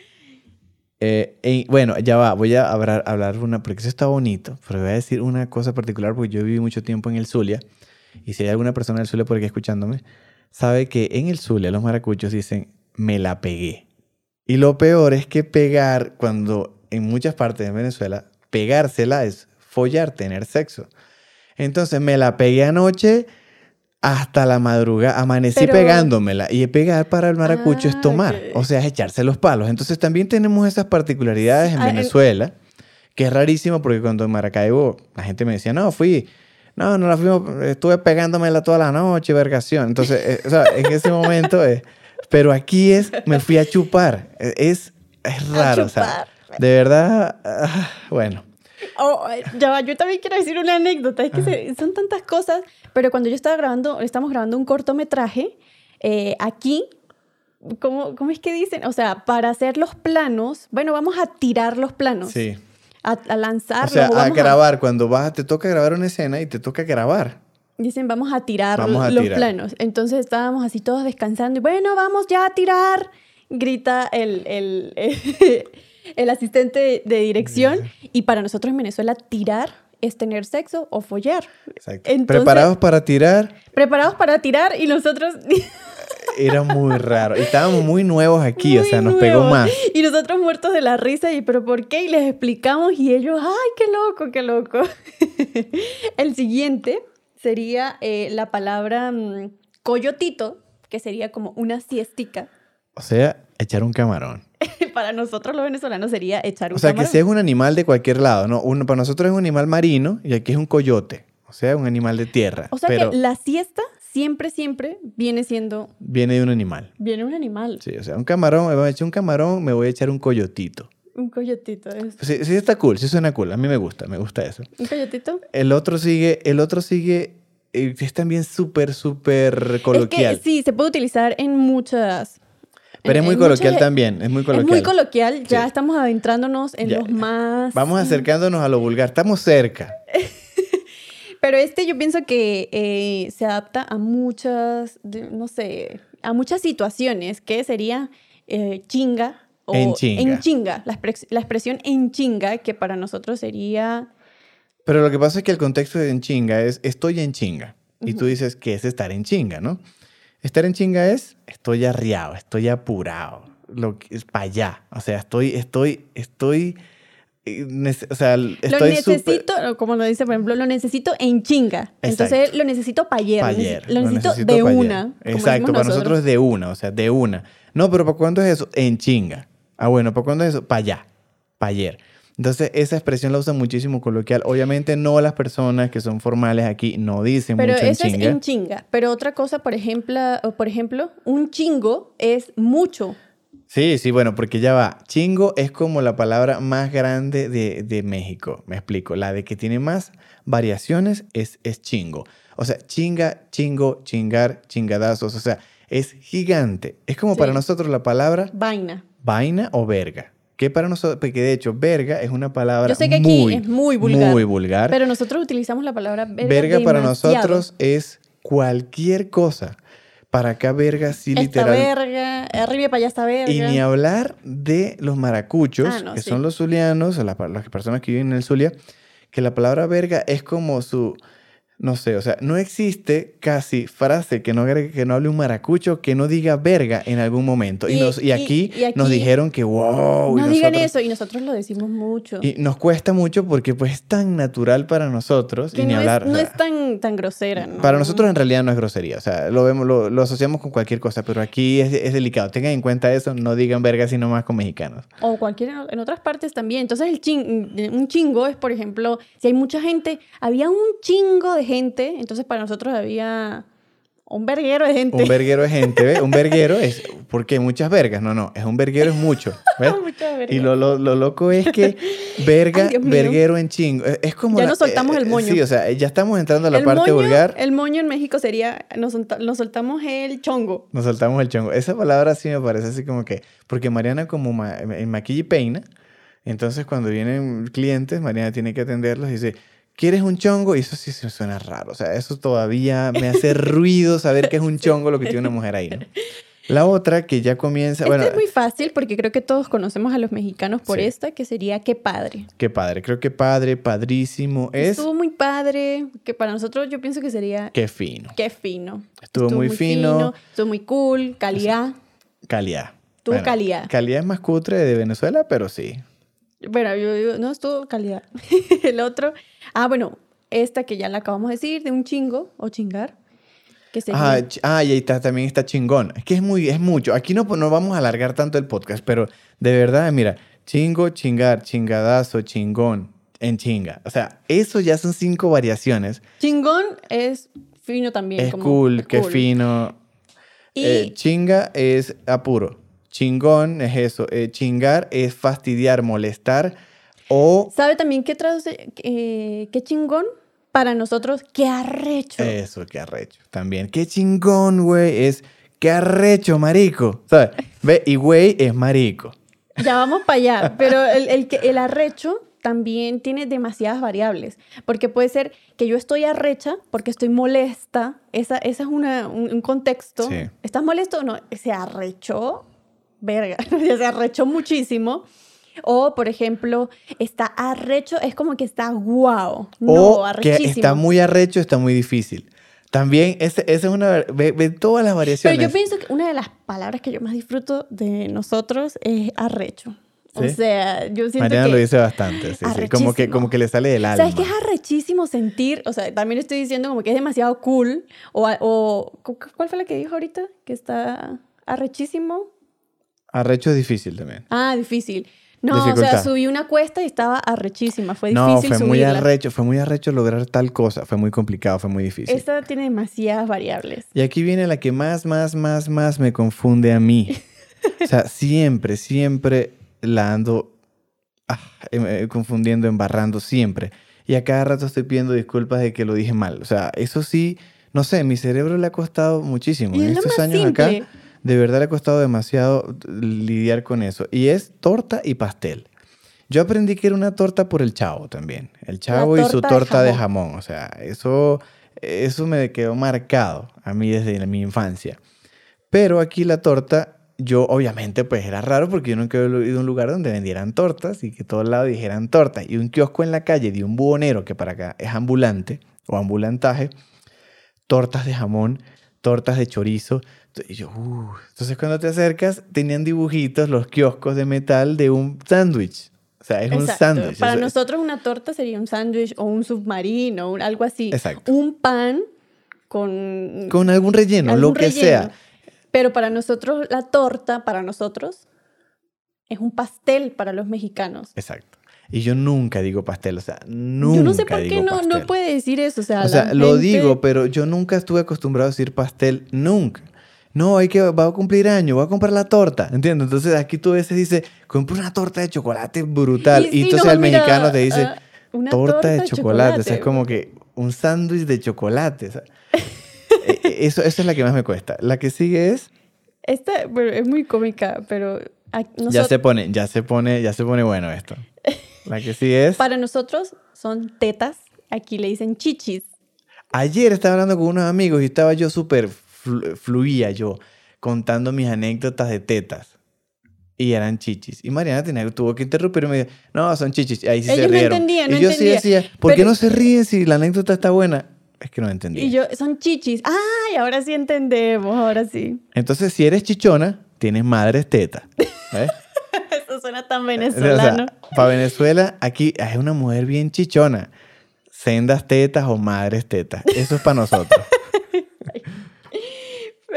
eh, eh, bueno, ya va, voy a hablar, hablar una, porque eso está bonito, pero voy a decir una cosa particular, porque yo viví mucho tiempo en el Zulia, y si hay alguna persona del Zulia por aquí escuchándome, sabe que en el Zulia los maracuchos dicen, me la pegué. Y lo peor es que pegar, cuando en muchas partes de Venezuela, pegársela es follar, tener sexo. Entonces me la pegué anoche hasta la madrugada, amanecí Pero- pegándomela. Y pegar para el maracucho es Ah, tomar, ok. o sea, es echarse los palos. Entonces también tenemos esas particularidades en Ah, en- Venezuela, que es rarísimo porque cuando en Maracaibo la gente me decía, no, fui, no, no la fuimos, estuve pegándomela toda la noche, vergación. Entonces, eh, o sea, en ese momento es, pero aquí es, me fui a chupar. Eh, Es, es raro, o sea, de verdad, ah, bueno. Oh, ya yo también quiero decir una anécdota. Es que se- son tantas cosas. Pero cuando yo estaba grabando, estamos grabando un cortometraje, eh, aquí, ¿cómo, ¿cómo es que dicen? O sea, para hacer los planos, bueno, vamos a tirar los planos. Sí. A, a lanzarlos. O sea, o a grabar, cuando vas, te toca grabar una escena y te toca grabar. Dicen, vamos a tirar Vamos a los tirar. planos. Entonces estábamos así todos descansando y bueno, vamos ya a tirar, grita el, el, el asistente de dirección. Y para nosotros en Venezuela, tirar es tener sexo o follar. Exacto. Entonces- Preparados para tirar, Preparados para tirar y nosotros... era muy raro. Estábamos muy nuevos aquí, o sea, nos pegó más. Y nosotros muertos de la risa, y pero ¿por qué? Y les explicamos y ellos, ¡ay, qué loco, qué loco! el siguiente sería eh, la palabra mm, coyotito, que sería como una siestica. O sea, echar un camarón. Para nosotros los venezolanos sería echar un O sea, que camarón. si es un animal de cualquier lado, ¿no? Uno, para nosotros es un animal marino y aquí es un coyote. O sea, un animal de tierra. O sea pero que la siesta siempre, siempre viene siendo... viene de un animal. Viene un animal, Sí, o sea, un camarón, me voy a echar un camarón, me voy a echar un coyotito. Un coyotito. es- Sí, sí está cool, sí suena cool. A mí me gusta, me gusta eso. ¿Un coyotito? El otro sigue, el otro sigue, eh, es también súper, súper coloquial. Es que sí, se puede utilizar en muchas... Pero es muy coloquial muchas- también, es muy Es coloquial. muy coloquial, ya Sí. estamos adentrándonos en Ya. los más... Vamos acercándonos a lo vulgar, estamos cerca. Pero este yo pienso que eh, se adapta a muchas, no sé, a muchas situaciones, que sería eh, chinga o En chinga. en chinga, la, expres- la expresión en chinga, que para nosotros sería... Pero lo que pasa es que el contexto de en chinga es estoy en chinga. Y tú dices que es estar en chinga, ¿no? Estar en chinga es estoy arriado, estoy apurado. lo que es para allá. O sea, estoy, estoy, estoy, eh, o sea, Lo estoy súper- necesito, como lo dice, por ejemplo, lo necesito en chinga. Entonces Exacto. lo necesito pa' ayer. Lo ayer, necesito- Lo necesito, de una. Exacto, para nosotros es de una, o sea, de una. No, pero ¿para cuándo es eso? En chinga. Ah, bueno, ¿para cuándo es eso? Para allá, para ayer. Entonces, esa expresión la usan muchísimo coloquial. Obviamente, no las personas que son formales aquí no dicen Pero mucho en eso es chinga. en chinga. Pero otra cosa, por ejemplo, por ejemplo, un chingo es mucho. Sí, sí, bueno, porque ya va. Chingo es como la palabra más grande de, de México. Me explico. La de que tiene más variaciones es, es chingo. O sea, chinga, chingo, chingar, chingadazos. O sea, es gigante. Es como Sí. para nosotros la palabra Vaina. Vaina o verga. Que para nosotros, porque de hecho, verga es una palabra Yo sé que aquí muy, es muy vulgar. muy vulgar. Pero nosotros utilizamos la palabra verga. verga para nosotros es cualquier cosa. Para acá, verga, sí, Esta literal. verga, arriba para allá esta verga. Y ni hablar de los maracuchos, Ah, no, que sí. son los zulianos, o la- las personas que viven en el Zulia, que la palabra verga es como su, no sé, o sea, no existe casi frase que no, que no hable un maracucho que no diga verga en algún momento. Y, Y- nos, y, aquí, y aquí- nos dijeron que wow. y no digan nosotros- eso y nosotros lo decimos mucho. Y nos cuesta mucho porque pues es tan natural para nosotros que y ni no, hablar. es, o no sea, es tan, tan grosera. ¿no? para nosotros en realidad no es grosería, o sea, lo vemos, lo, lo asociamos con cualquier cosa, pero aquí es, es delicado. Tengan en cuenta eso, no digan verga sino más con mexicanos. O cualquier en otras partes también. Entonces, el chin- un chingo es, por ejemplo, si hay mucha gente, había un chingo de gente, entonces para nosotros había un verguero de gente. Un verguero es gente, ¿ves? Un verguero es, porque muchas vergas, no, no, es un verguero es mucho, ¿ves? Y lo, lo, lo loco es que verga, Ay, verguero en chingo, es, como... Ya la- nos soltamos eh, el moño. Sí, o sea, ya estamos entrando a la el parte moño, vulgar. El moño en México sería, nos, nos soltamos el chongo. Nos saltamos el chongo. Esa palabra sí me parece así como que... Porque Mariana como ma- en maquilla y peina, entonces cuando vienen clientes, Mariana tiene que atenderlos y dice, ¿quieres un chongo? Y eso sí se suena raro. O sea, eso todavía me hace ruido saber que es un chongo lo que tiene una mujer ahí, ¿no? La otra que ya comienza... Esto bueno, es muy fácil porque creo que todos conocemos a los mexicanos por Sí. esta, que sería qué padre. qué padre. Creo que padre, padrísimo. Es... Estuvo muy padre, que para nosotros yo pienso que sería Qué fino. qué fino. Estuvo muy fino. Estuvo muy cool, calidad. Calidad. Tuvo calidad. Calidad es más cutre de Venezuela, pero sí. Bueno, yo digo, no, estuvo calidad. el otro, ah, bueno, esta que ya la acabamos de decir, de un chingo o chingar, que sería... Ah, ah, y ahí está, también está chingón. Es que es muy, es mucho. Aquí no, no vamos a alargar tanto el podcast, pero de verdad, mira, chingo, chingar, chingadazo, chingón, en chinga. O sea, eso ya son cinco variaciones. Chingón es fino también. es como- cool, es qué cool. fino. Y Eh, chinga es apuro. Chingón es eso. Eh, chingar es fastidiar, molestar o... ¿sabe también qué traduce? eh, qué chingón para nosotros, qué arrecho. Eso, qué arrecho. También. Qué chingón, güey. Es qué arrecho, marico. ¿Sabes? Ve, y güey es marico. Ya vamos para allá, pero el, el, el arrecho también tiene demasiadas variables, porque puede ser que yo estoy arrecha porque estoy molesta, esa, esa es una, un, un contexto. Sí. ¿Estás molesto o no? Se arrechó, verga, se arrechó muchísimo. O, por ejemplo, está arrecho, es como que está guau. No, o que está muy arrecho, está muy difícil. También, esa es una... Ve, ve todas las Pero variaciones. yo pienso que una de las palabras que yo más disfruto de nosotros es arrecho. O ¿Sí? sea, yo siento Mariana que... lo dice bastante. sí, sí. Como, que, como que le sale del alma. ¿Sabes qué es arrechísimo sentir? O sea, también estoy diciendo como que es demasiado cool. O, o ¿cu- ¿Cuál fue la que dijo ahorita? Que está arrechísimo. Arrecho es difícil también. Ah, difícil. No, o sea, Dificultad. subí una cuesta y estaba arrechísima. Fue No, difícil fue muy arrecho, fue muy arrecho lograr tal cosa. Fue muy complicado, fue muy difícil. Esta tiene demasiadas variables. Y aquí viene la que más, más, más, más me confunde a mí. O sea, siempre, siempre la ando ah, em, eh, confundiendo, embarrando, siempre. Y a cada rato estoy pidiendo disculpas de que lo dije mal. O sea, eso sí, no sé, mi cerebro le ha costado muchísimo. Y en es estos años simple. acá, de verdad le ha costado demasiado lidiar con eso. Y es torta y pastel. Yo aprendí que era una torta por el chavo también. El chavo y su torta de jamón. O sea, eso, eso me quedó marcado a mí desde mi infancia. Pero aquí la torta, yo obviamente pues era raro porque yo nunca había ido a un lugar donde vendieran tortas y que todos lados dijeran tortas. Y un kiosco en la calle de un buhonero que para acá es ambulante o ambulantaje, tortas de jamón, tortas de chorizo. Y yo, uh. Entonces cuando te acercas, tenían dibujitos, los kioscos de metal de un sándwich. O sea, es un Exacto. sándwich. Para Eso- nosotros una torta sería un sándwich o un submarino, o algo así. Exacto. Un pan con... Con algún relleno, lo algún que relleno. sea. Pero para nosotros la torta, para nosotros, es un pastel para los mexicanos. Exacto. Y yo nunca digo pastel, o sea, nunca Yo no sé por qué no, no puede decir eso. O sea, O sea, lo digo, pero yo nunca estuve acostumbrado a decir pastel, nunca. No, hay que, va a cumplir año, voy a comprar la torta, ¿entiendes? Entonces aquí tú a veces dices, compra una torta de chocolate brutal. Y, sí, entonces no, el mira, mexicano te dice, una torta, de chocolate. O sea, es como que un sándwich de chocolate. o sea. Eh, eh, eso, eso es la que más me cuesta. La que sigue es, Esta bueno, es muy cómica, pero a- ya nosotros- se pone, ya se pone, ya se pone bueno esto. La que sigue es, para nosotros son tetas. Aquí le dicen chichis. Ayer estaba hablando con unos amigos y estaba yo súper flu- fluía yo contando mis anécdotas de tetas. Y eran chichis. Y Mariana tenía, tuvo que interrumpirme y me dijo, no, son chichis. Y ahí sí se Ellos no rieron. entendían, no y yo entendían. sí decía, ¿por qué Pero- no se ríen si la anécdota está buena? Es que no entendía. Y yo, son chichis. ¡Ay! Ahora sí entendemos, ahora sí. Entonces, si eres chichona, tienes madres tetas. ¿ves? Eso suena tan O venezolano. sea, para Venezuela, aquí es una mujer bien chichona. Sendas tetas o madres tetas. Eso es para nosotros.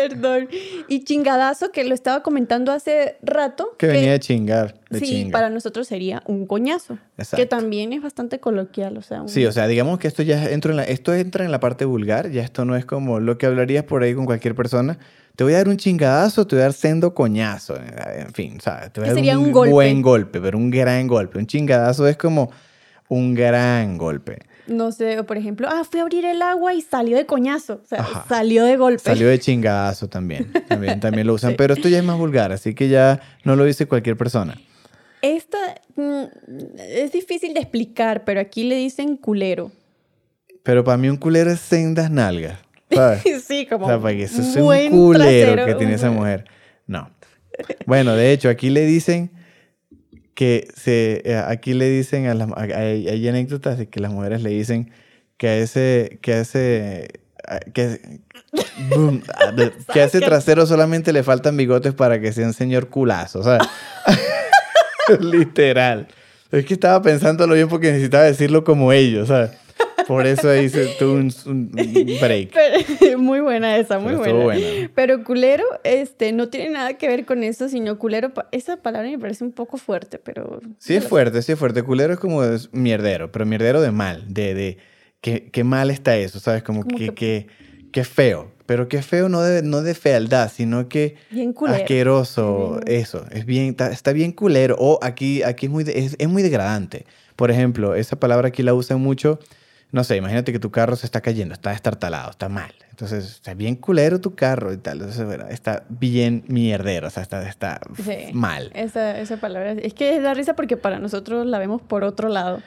Perdón. Y chingadazo, que lo estaba comentando hace rato. Que venía de chingar. De sí, chinga. para nosotros sería un coñazo. Que Exacto. también es bastante coloquial, o sea. un- Sí, o sea, digamos que esto ya entra en la, esto entra en la parte vulgar, ya esto no es como lo que hablarías por ahí con cualquier persona. Te voy a dar un chingadazo, te voy a dar sendo coñazo, en fin, ¿sabes? Te voy a Que dar sería un, un golpe. buen golpe, pero un gran golpe. Un chingadazo es como un gran golpe. No sé, o por ejemplo, ah, fui a abrir el agua y salió de coñazo. O sea, Ajá. salió de golpe. Salió de chingadazo también, también, también lo usan, Sí. pero esto ya es más vulgar, así que ya no lo dice cualquier persona. Esta mm, es difícil de explicar, pero aquí le dicen culero. Pero para mí un culero es sendas nalgas, ¿sabes? sí, como. O sea, para que eso es un culero trasero, que tiene esa mujer. No. Bueno, de hecho, aquí le dicen que se. eh, Aquí le dicen a las. Hay, hay anécdotas de que las mujeres le dicen que a ese. Que a ese. a- Que, Boom, a- que a ese trasero solamente le faltan bigotes para que sea un señor culazo, ¿sabes? Literal. Es que estaba pensándolo bien porque necesitaba decirlo como ellos, ¿sabes? Por eso se tuvo un, un break. Pero- muy buena esa, muy buena. buena. Pero culero, este, no tiene nada que ver con eso, sino culero, esa palabra me parece un poco fuerte, pero... Sí es fuerte, sí es fuerte. Culero es como es mierdero, pero mierdero de mal, de, de qué, qué mal está eso, ¿sabes? Como, Como que, que- que, feo. Pero que feo no de, no de fealdad, sino que Bien asqueroso, eso. Es bien, está, está bien culero. O aquí, aquí es, muy de- es, es muy degradante. Por ejemplo, esa palabra aquí la usan mucho. No sé, imagínate que tu carro se está cayendo, está estartalado, está mal. Entonces, está bien culero tu carro y tal. Entonces, bueno, está bien mierdero, o sea, está, está Sí. mal. Esa, esa palabra. Es que da risa porque para nosotros la vemos por otro lado.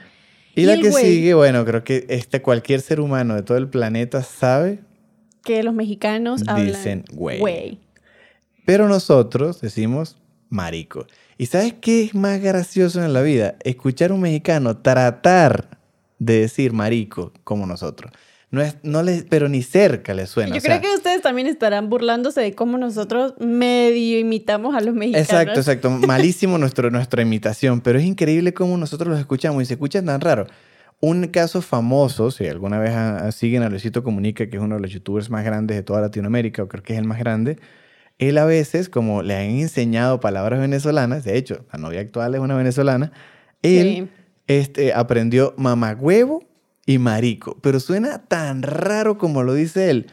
Y, Y la que güey. sigue, bueno, creo que este, cualquier ser humano de todo el planeta sabe, Que los mexicanos. Dicen güey. Güey. pero nosotros decimos marico. ¿Y sabes qué es más gracioso en la vida? Escuchar a un mexicano tratar de decir marico como nosotros. No es, no le, pero ni cerca le suena. Yo o sea, creo que ustedes también estarán burlándose de cómo nosotros medio imitamos a los mexicanos. Exacto, exacto. Malísimo nuestro, nuestra imitación, pero es increíble cómo nosotros los escuchamos y se escuchan tan raro. Un caso famoso, si alguna vez a- a- siguen a Luisito Comunica, que es uno de los youtubers más grandes de toda Latinoamérica, o creo que es el más grande, él a veces, como le han enseñado palabras venezolanas, de hecho, la novia actual es una venezolana, él Sí. Este, aprendió mamagüevo y marico, pero suena tan raro como lo dice él,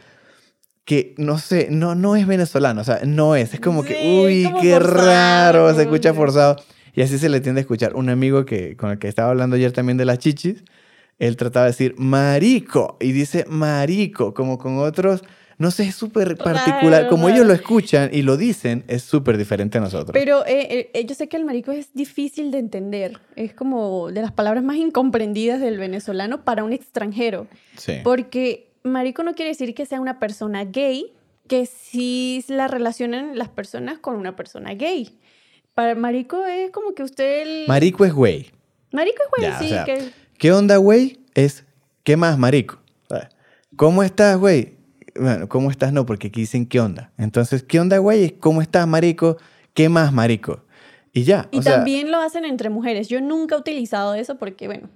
que no sé, no, no es venezolano, o sea, no es, es como Sí, que, uy, qué forzado, raro, se escucha forzado. Y así se le tiende a escuchar. Un amigo que, con el que estaba hablando ayer también de las chichis, él trataba de decir marico y dice marico, como con otros, no sé, es súper particular. Como ellos lo escuchan y lo dicen, es súper diferente a nosotros. Pero eh, eh, yo sé que el marico es difícil de entender. Es como de las palabras más incomprendidas del venezolano para un extranjero. sí. Porque marico no quiere decir que sea una persona gay, que sí la relacionan las personas con una persona gay. Para marico es como que usted... el- Marico es güey. marico es güey, Ya, o sí. sea, que... ¿Qué onda, güey? Es, ¿qué más, marico? ¿Cómo estás, güey? Bueno, ¿cómo estás? No, porque aquí dicen ¿qué onda? Entonces, ¿qué onda, güey? ¿Cómo estás, marico? ¿Qué más, marico? Y ya. Y o sea, también lo hacen entre mujeres. Yo nunca he utilizado eso porque, bueno,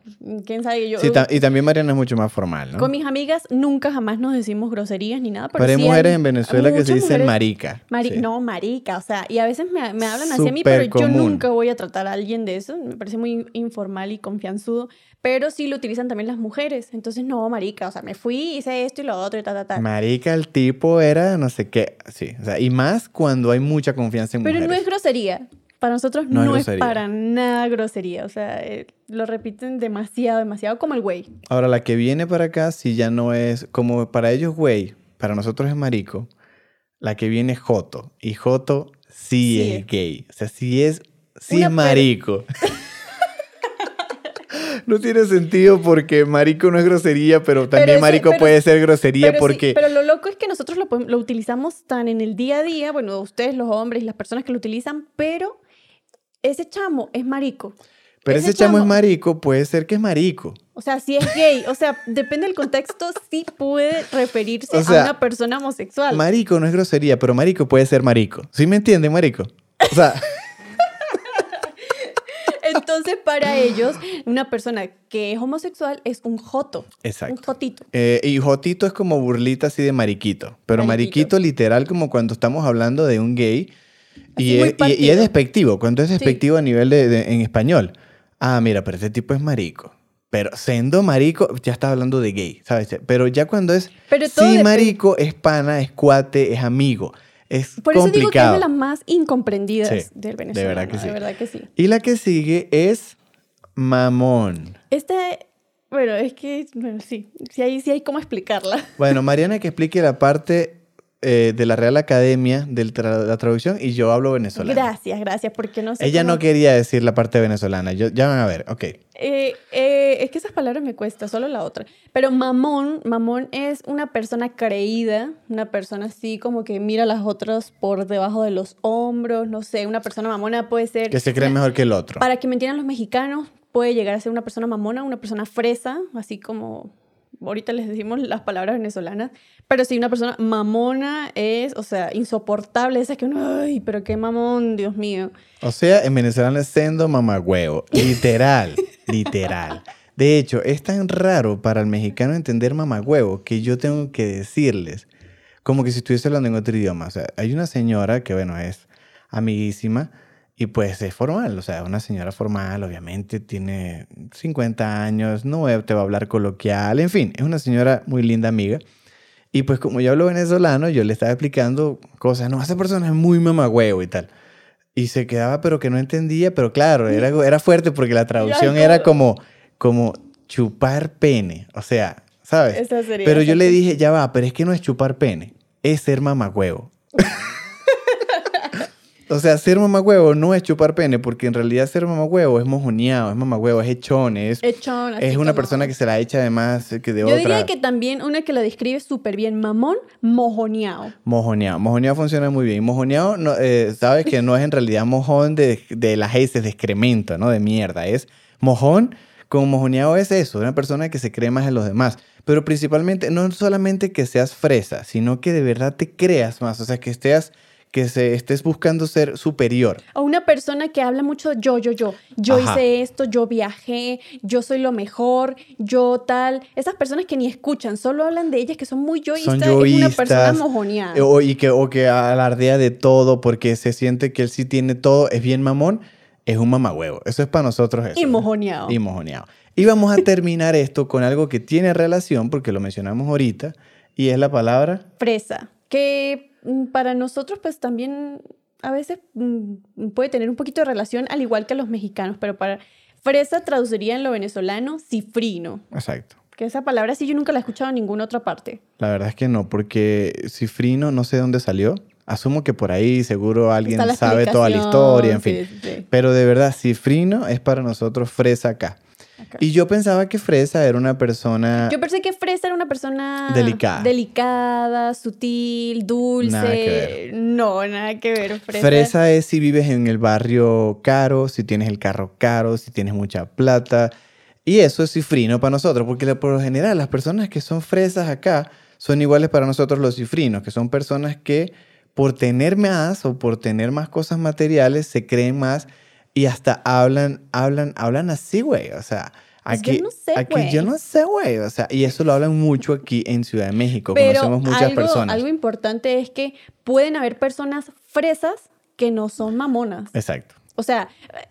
quién sabe yo. sí, ta- y también Mariana es mucho más formal, ¿no? Con mis amigas nunca jamás nos decimos groserías ni nada. Pero, Pero hay sí mujeres en Venezuela que se dicen marica. Mari- sí. No, marica, o sea, y a veces me, me hablan así a mí, pero yo Supercomún. nunca voy a tratar a alguien de eso, me parece muy informal y confianzudo, pero sí lo utilizan también las mujeres, entonces no, marica, o sea, me fui, hice esto y lo otro y ta, ta, ta. Marica, el tipo era no sé qué. Sí, o sea, y más cuando hay mucha confianza en Pero mujeres. no es grosería, para nosotros No no, es para nada grosería, o sea, eh, lo repiten demasiado, demasiado como el güey. Ahora, la que viene para acá, si ya no es, como para ellos, güey, para nosotros es marico, la que viene es joto. Y joto sí, Sí es es. gay. O sea, sí es, sí Una es per- marico. no tiene sentido porque marico no es grosería, pero también eso- marico pero- puede ser grosería Pero, sí, porque... pero lo loco es que nosotros lo, lo utilizamos tan en el día a día, bueno, ustedes los hombres y las personas que lo utilizan, pero ese chamo es marico. Pero ese, chamo, es marico, puede ser que es marico. O sea, si es gay, o sea, depende del contexto, sí puede referirse O sea, a una persona homosexual. Marico no es grosería, pero marico puede ser marico. ¿Sí me entienden, marico? O sea, Entonces, para ellos, una persona que es homosexual es un joto. Exacto. Un jotito. eh, y jotito es como burlita así de mariquito. Pero mariquito, Mariquito. literal como cuando estamos hablando de un gay. Y es, y- y es despectivo. Cuando es despectivo a nivel de, de- en español. Ah, mira, pero este tipo es marico. Pero siendo marico, ya estás hablando de gay, ¿sabes? Pero ya cuando es Pero sí marico, es pana, es cuate, es amigo. Es Por eso digo que es complicado. de las más incomprendidas Sí, del de venezolano. verdad que sí. De verdad que sí. Y la que sigue es mamón. Este, bueno, es que, bueno, sí, sí hay, sí hay cómo explicarla. Bueno, Mariana que explique la parte eh, de la Real Academia de la traducción y yo hablo venezolano. Gracias, gracias, porque no sé Ella cómo- no quería decir la parte venezolana. Yo, ya van a ver, ok. Eh, eh, es que esas palabras me cuesta, solo la otra. Pero mamón, mamón es una persona creída, una persona así como que mira a las otras por debajo de los hombros, no sé, una persona mamona puede ser... Que se cree mejor que el otro. Para que me entiendan los mexicanos, puede llegar a ser una persona mamona, una persona fresa, así como ahorita les decimos las palabras venezolanas, pero sí, una persona mamona es, o sea, insoportable, esa que uno, ay, pero qué mamón, Dios mío. O sea, en venezolano es sendo mamagüevo. Literal, literal. De hecho, es tan raro para el mexicano entender mamagüevo que yo tengo que decirles, como que si estuviese hablando en otro idioma. O sea, hay una señora que, bueno, es amiguísima y pues es formal. O sea, una señora formal, obviamente, tiene 50 años, no te va a hablar coloquial, en fin, es una señora muy linda amiga. Y pues como yo hablo venezolano, yo le estaba explicando cosas, no, esa persona es muy mamagüevo y tal. Y se quedaba, pero que no entendía, pero claro, era, era fuerte porque la traducción era como, como chupar pene, o sea, ¿sabes? Pero yo le dije, ya va, pero es que no es chupar pene, es ser mamagüevo. O sea, ser mamagüevo no es chupar pene, porque en realidad ser mamagüevo es mojoneado, es mamagüevo, es echón, es, Echón, así es una como- persona que se la echa además que de Yo otra. diría que también una que la describe súper bien, mamón, mojoneado. Mojoneado. Mojoneado funciona muy bien. Mojoneado, no, eh, sabes que no es en realidad mojón de, de las heces, de excremento, ¿no? De mierda. Es mojón, como mojoneado es eso, una persona que se cree más en los demás. Pero principalmente, no solamente que seas fresa, sino que de verdad te creas más. O sea, que estés, que se, estés buscando ser superior. O una persona que habla mucho yo, yo, yo. Yo Ajá. hice esto, yo viajé, yo soy lo mejor, yo tal. Esas personas que ni escuchan, solo hablan de ellas que son muy yoístas. Son es una persona yoístas, mojoneada. O, y que, o que alardea de todo porque se siente que él sí tiene todo, es bien mamón, es un mamagüevo. Eso es para nosotros eso. Y mojoneado. Y mojoneado. Y vamos a terminar esto con algo que tiene relación, porque lo mencionamos ahorita, y es la palabra Fresa. Que para nosotros, pues también a veces mm, puede tener un poquito de relación, al igual que los mexicanos, pero para fresa traduciría en lo venezolano cifrino. Exacto. Que esa palabra sí yo nunca la he escuchado en ninguna otra parte. La verdad es que no, porque Cifrino no sé dónde salió. Asumo que por ahí seguro alguien sabe toda la historia, en fin. sí, sí. Pero de verdad, Cifrino es para nosotros fresa acá. Acá. Y yo pensaba que fresa era una persona... Yo pensé que Fresa era una persona Delicada. delicada, sutil, dulce. Nada. No, nada que ver. Fresa. Fresa es si vives en el barrio caro, si tienes el carro caro, si tienes mucha plata. Y eso es cifrino para nosotros, porque por lo general las personas que son fresas acá son iguales para nosotros los cifrinos, que son personas que por tener más o por tener más cosas materiales se creen más y hasta hablan, hablan, hablan así, güey. O sea, Pues aquí, yo no sé, aquí yo no sé, güey. O sea, y eso lo hablan mucho aquí en Ciudad de México. Pero Conocemos muchas algo, personas. algo importante es que pueden haber personas fresas que no son mamonas. Exacto. O sea,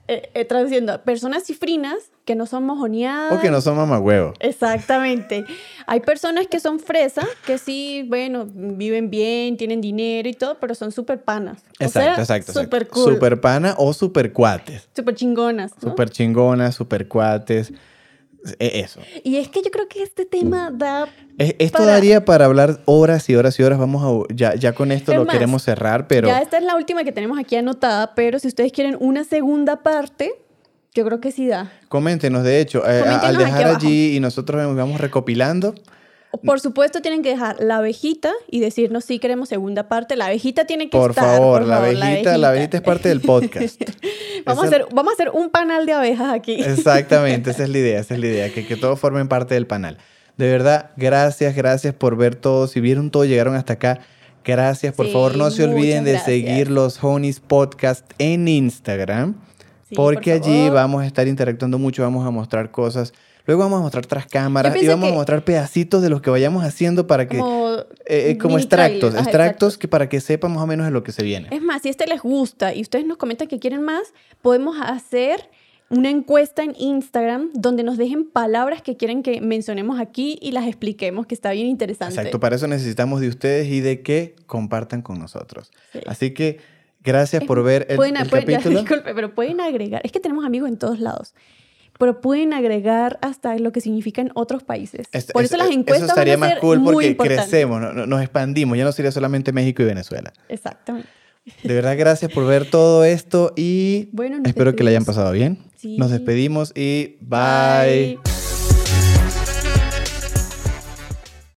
eh, eh, traduciendo, personas cifrinas que no son mojoneadas. O que no son mamagüevos. Exactamente. Hay personas que son fresas, que sí, bueno, viven bien, tienen dinero y todo, pero son súper panas. O Exacto, sea, exacto. Súper cool. Super pana o super cuates. Súper chingonas. ¿no? Super chingonas, super cuates. E- Eso. Y es que yo creo que este tema da... Es- Esto Para- daría para hablar horas y horas y horas. Vamos a. Ya, ya con esto Es lo más, queremos cerrar, pero. Ya esta es la última que tenemos aquí anotada, pero si ustedes quieren una segunda parte, yo creo que sí da. Coméntenos, de hecho, eh, Coméntenos al dejar allí y nosotros vamos recopilando. Por supuesto, tienen que dejar la abejita y decirnos si queremos segunda parte. La abejita tiene que Por estar. favor, por la favor, abejita, la abejita es parte del podcast. vamos, a hacer, vamos a hacer un panal de abejas aquí. Exactamente, esa es la idea, esa es la idea, que, que todos formen parte del panel. De verdad, gracias, gracias por ver todo. Si vieron todo, llegaron hasta acá. Gracias, por Sí, favor, no se olviden de seguir los Honeys Podcast en Instagram, Sí, por porque allí vamos a estar interactuando mucho, vamos a mostrar cosas. Luego vamos a mostrar tras cámaras y vamos a mostrar pedacitos de los que vayamos haciendo para que... Como, eh, eh, como extractos. Ajá, extractos que para que sepan más o menos de lo que se viene. Es más, si este les gusta y ustedes nos comentan que quieren más, podemos hacer una encuesta en Instagram donde nos dejen palabras que quieren que mencionemos aquí y las expliquemos, que está bien interesante. Exacto, para eso necesitamos de ustedes y de que compartan con nosotros. Sí. Así que gracias por ver el, Pueden, el pueden- ya, capítulo. disculpe, pero pueden agregar, es que tenemos amigos en todos lados, pero pueden agregar hasta lo que significa en otros países. Es- Por es- eso las Eso encuestas estaría van a más cool porque crecemos, no- no- nos expandimos. Ya no sería solamente México y Venezuela. Exactamente. De verdad, gracias por ver todo esto y Bueno, espero que le hayan pasado bien. Sí. Nos despedimos y bye. Bye.